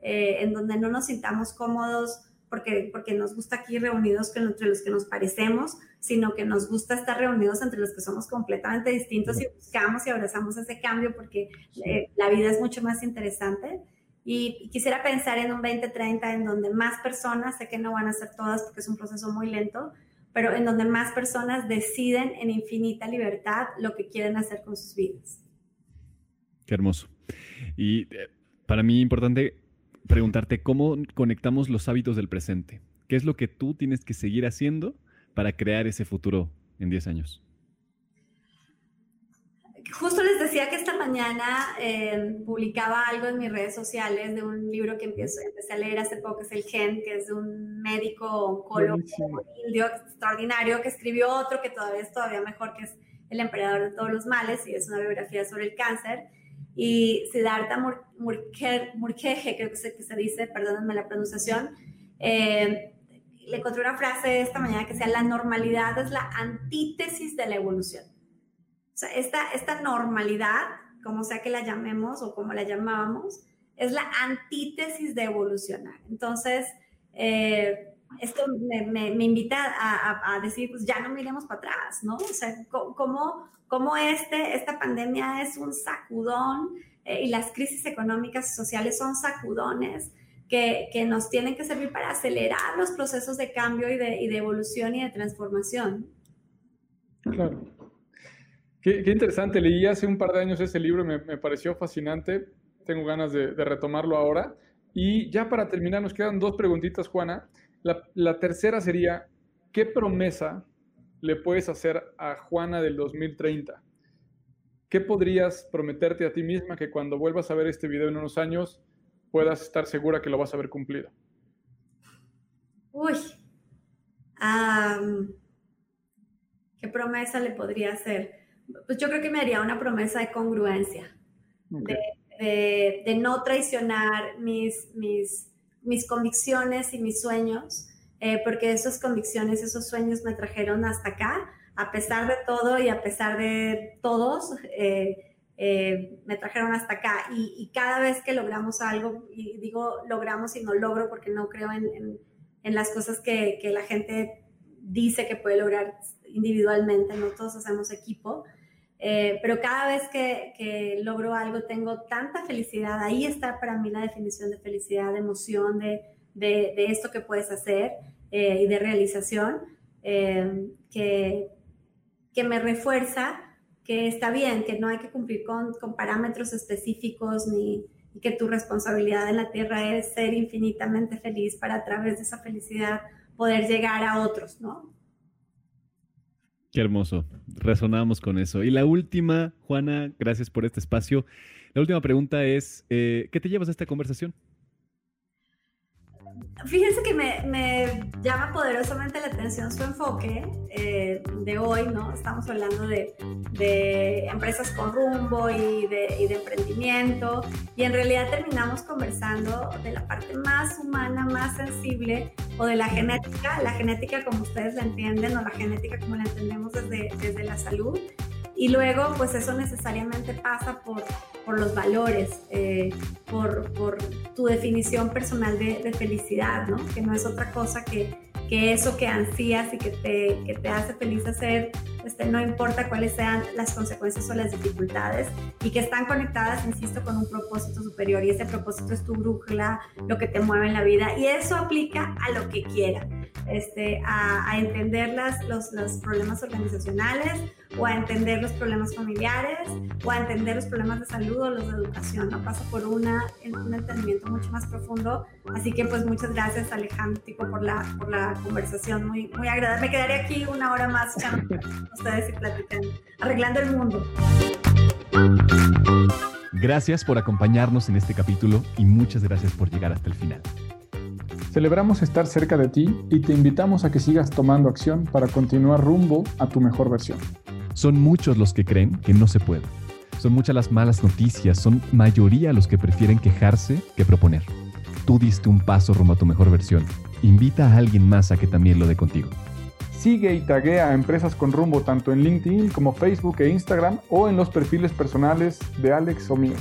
eh, en donde no nos sintamos cómodos porque, porque nos gusta aquí reunidos entre los que nos parecemos, sino que nos gusta estar reunidos entre los que somos completamente distintos y buscamos y abrazamos ese cambio porque eh, la vida es mucho más interesante. Y, quisiera pensar en un 2030 en donde más personas, sé que no van a ser todas porque es un proceso muy lento, pero en donde más personas deciden en infinita libertad lo que quieren hacer con sus vidas. Qué hermoso. Y eh, para mí importante preguntarte cómo conectamos los hábitos del presente. ¿Qué es lo que tú tienes que seguir haciendo para crear ese futuro en 10 años? Justo les decía que esta mañana em, publicaba algo en mis redes sociales de un libro que empecé, empecé a leer hace poco, que es El Gen, que es de un médico oncólogo indio extraordinario, que escribió otro que todavía es todavía mejor, que es El Emperador de todos los males, y es una biografía sobre el cáncer. Y Siddhartha Murkheje, creo que se, que se dice, perdónenme la pronunciación, eh, le encontré una frase esta mañana que decía, la normalidad es la antítesis de la evolución. O sea, esta, esta normalidad, como sea que la llamemos o como la llamábamos, es la antítesis de evolucionar. Entonces, eh, esto me, me, invita a, a, decir, pues ya no miremos para atrás, ¿no? O sea, ¿cómo, cómo este, esta pandemia es un sacudón eh, y las crisis económicas y sociales son sacudones que, que, nos tienen que servir para acelerar los procesos de cambio y de, y de evolución y de transformación. Claro. Qué, qué, interesante. Leí hace un par de años ese libro, me, me pareció fascinante. Tengo ganas de, de, retomarlo ahora. Y ya para terminar, nos quedan dos preguntitas, Juana. La, la tercera sería, ¿qué promesa le puedes hacer a Juana del 2030? ¿Qué podrías prometerte a ti misma que cuando vuelvas a ver este video en unos años puedas estar segura que lo vas a haber cumplido? Uy, ¿qué promesa le podría hacer? Pues yo creo que me haría una promesa de congruencia, de, no traicionar mis, mis, mis convicciones y mis sueños eh, porque esas convicciones, esos sueños me trajeron hasta acá, a pesar de todo y a pesar de todos, eh, eh, me trajeron hasta acá. Y, cada vez que logramos algo, y digo logramos y no logro porque no creo en, en, las cosas que, que, la gente dice que puede lograr individualmente, no todos hacemos equipo. Pero cada vez que, que, logro algo tengo tanta felicidad, ahí está para mí la definición de felicidad, de emoción, de, de, esto que puedes hacer eh, y de realización, eh, que, que me refuerza que está bien, que no hay que cumplir con, con parámetros específicos ni y que tu responsabilidad en la tierra es ser infinitamente feliz para a través de esa felicidad poder llegar a otros, ¿no? Qué hermoso. Resonamos con eso. Y la última, Juana, gracias por este espacio. La última pregunta es, eh, ¿qué te llevas a esta conversación? Fíjense que me, llama poderosamente la atención su enfoque eh, de hoy, ¿no? Estamos hablando de, empresas con rumbo y de, emprendimiento y en realidad terminamos conversando de la parte más humana, más sensible o de la genética, la genética como ustedes la entienden o la genética como la entendemos desde, desde la salud y luego, pues eso necesariamente pasa por, por los valores, eh, por, por, tu definición personal de, de, felicidad, ¿no? Que no es otra cosa que, que eso que ansías y que te, que te hace feliz hacer, este, no importa cuáles sean las consecuencias o las dificultades, y que están conectadas, insisto, con un propósito superior, y ese propósito es tu brújula, lo que te mueve en la vida, y eso aplica a lo que quiera, este, a, a entender las, los, los problemas organizacionales, o a entender los problemas familiares, o a entender los problemas de salud o los de educación, ¿no? Pasa por una, un entendimiento mucho más profundo, así que pues muchas gracias Alejandro por la, por la conversación muy, muy agradable. Me quedaré aquí una hora más con ustedes y platicando, arreglando el mundo. Gracias por acompañarnos en este capítulo y muchas gracias por llegar hasta el final. Celebramos estar cerca de ti y te invitamos a que sigas tomando acción para continuar rumbo a tu mejor versión. Son muchos los que creen que no se puede. Son muchas las malas noticias, son mayoría los que prefieren quejarse que proponer. Tú diste un paso rumbo a tu mejor versión invita a alguien más a que también lo dé contigo. Sigue y taguea a Empresas con Rumbo tanto en LinkedIn como Facebook e Instagram o en los perfiles personales de Alex o míos.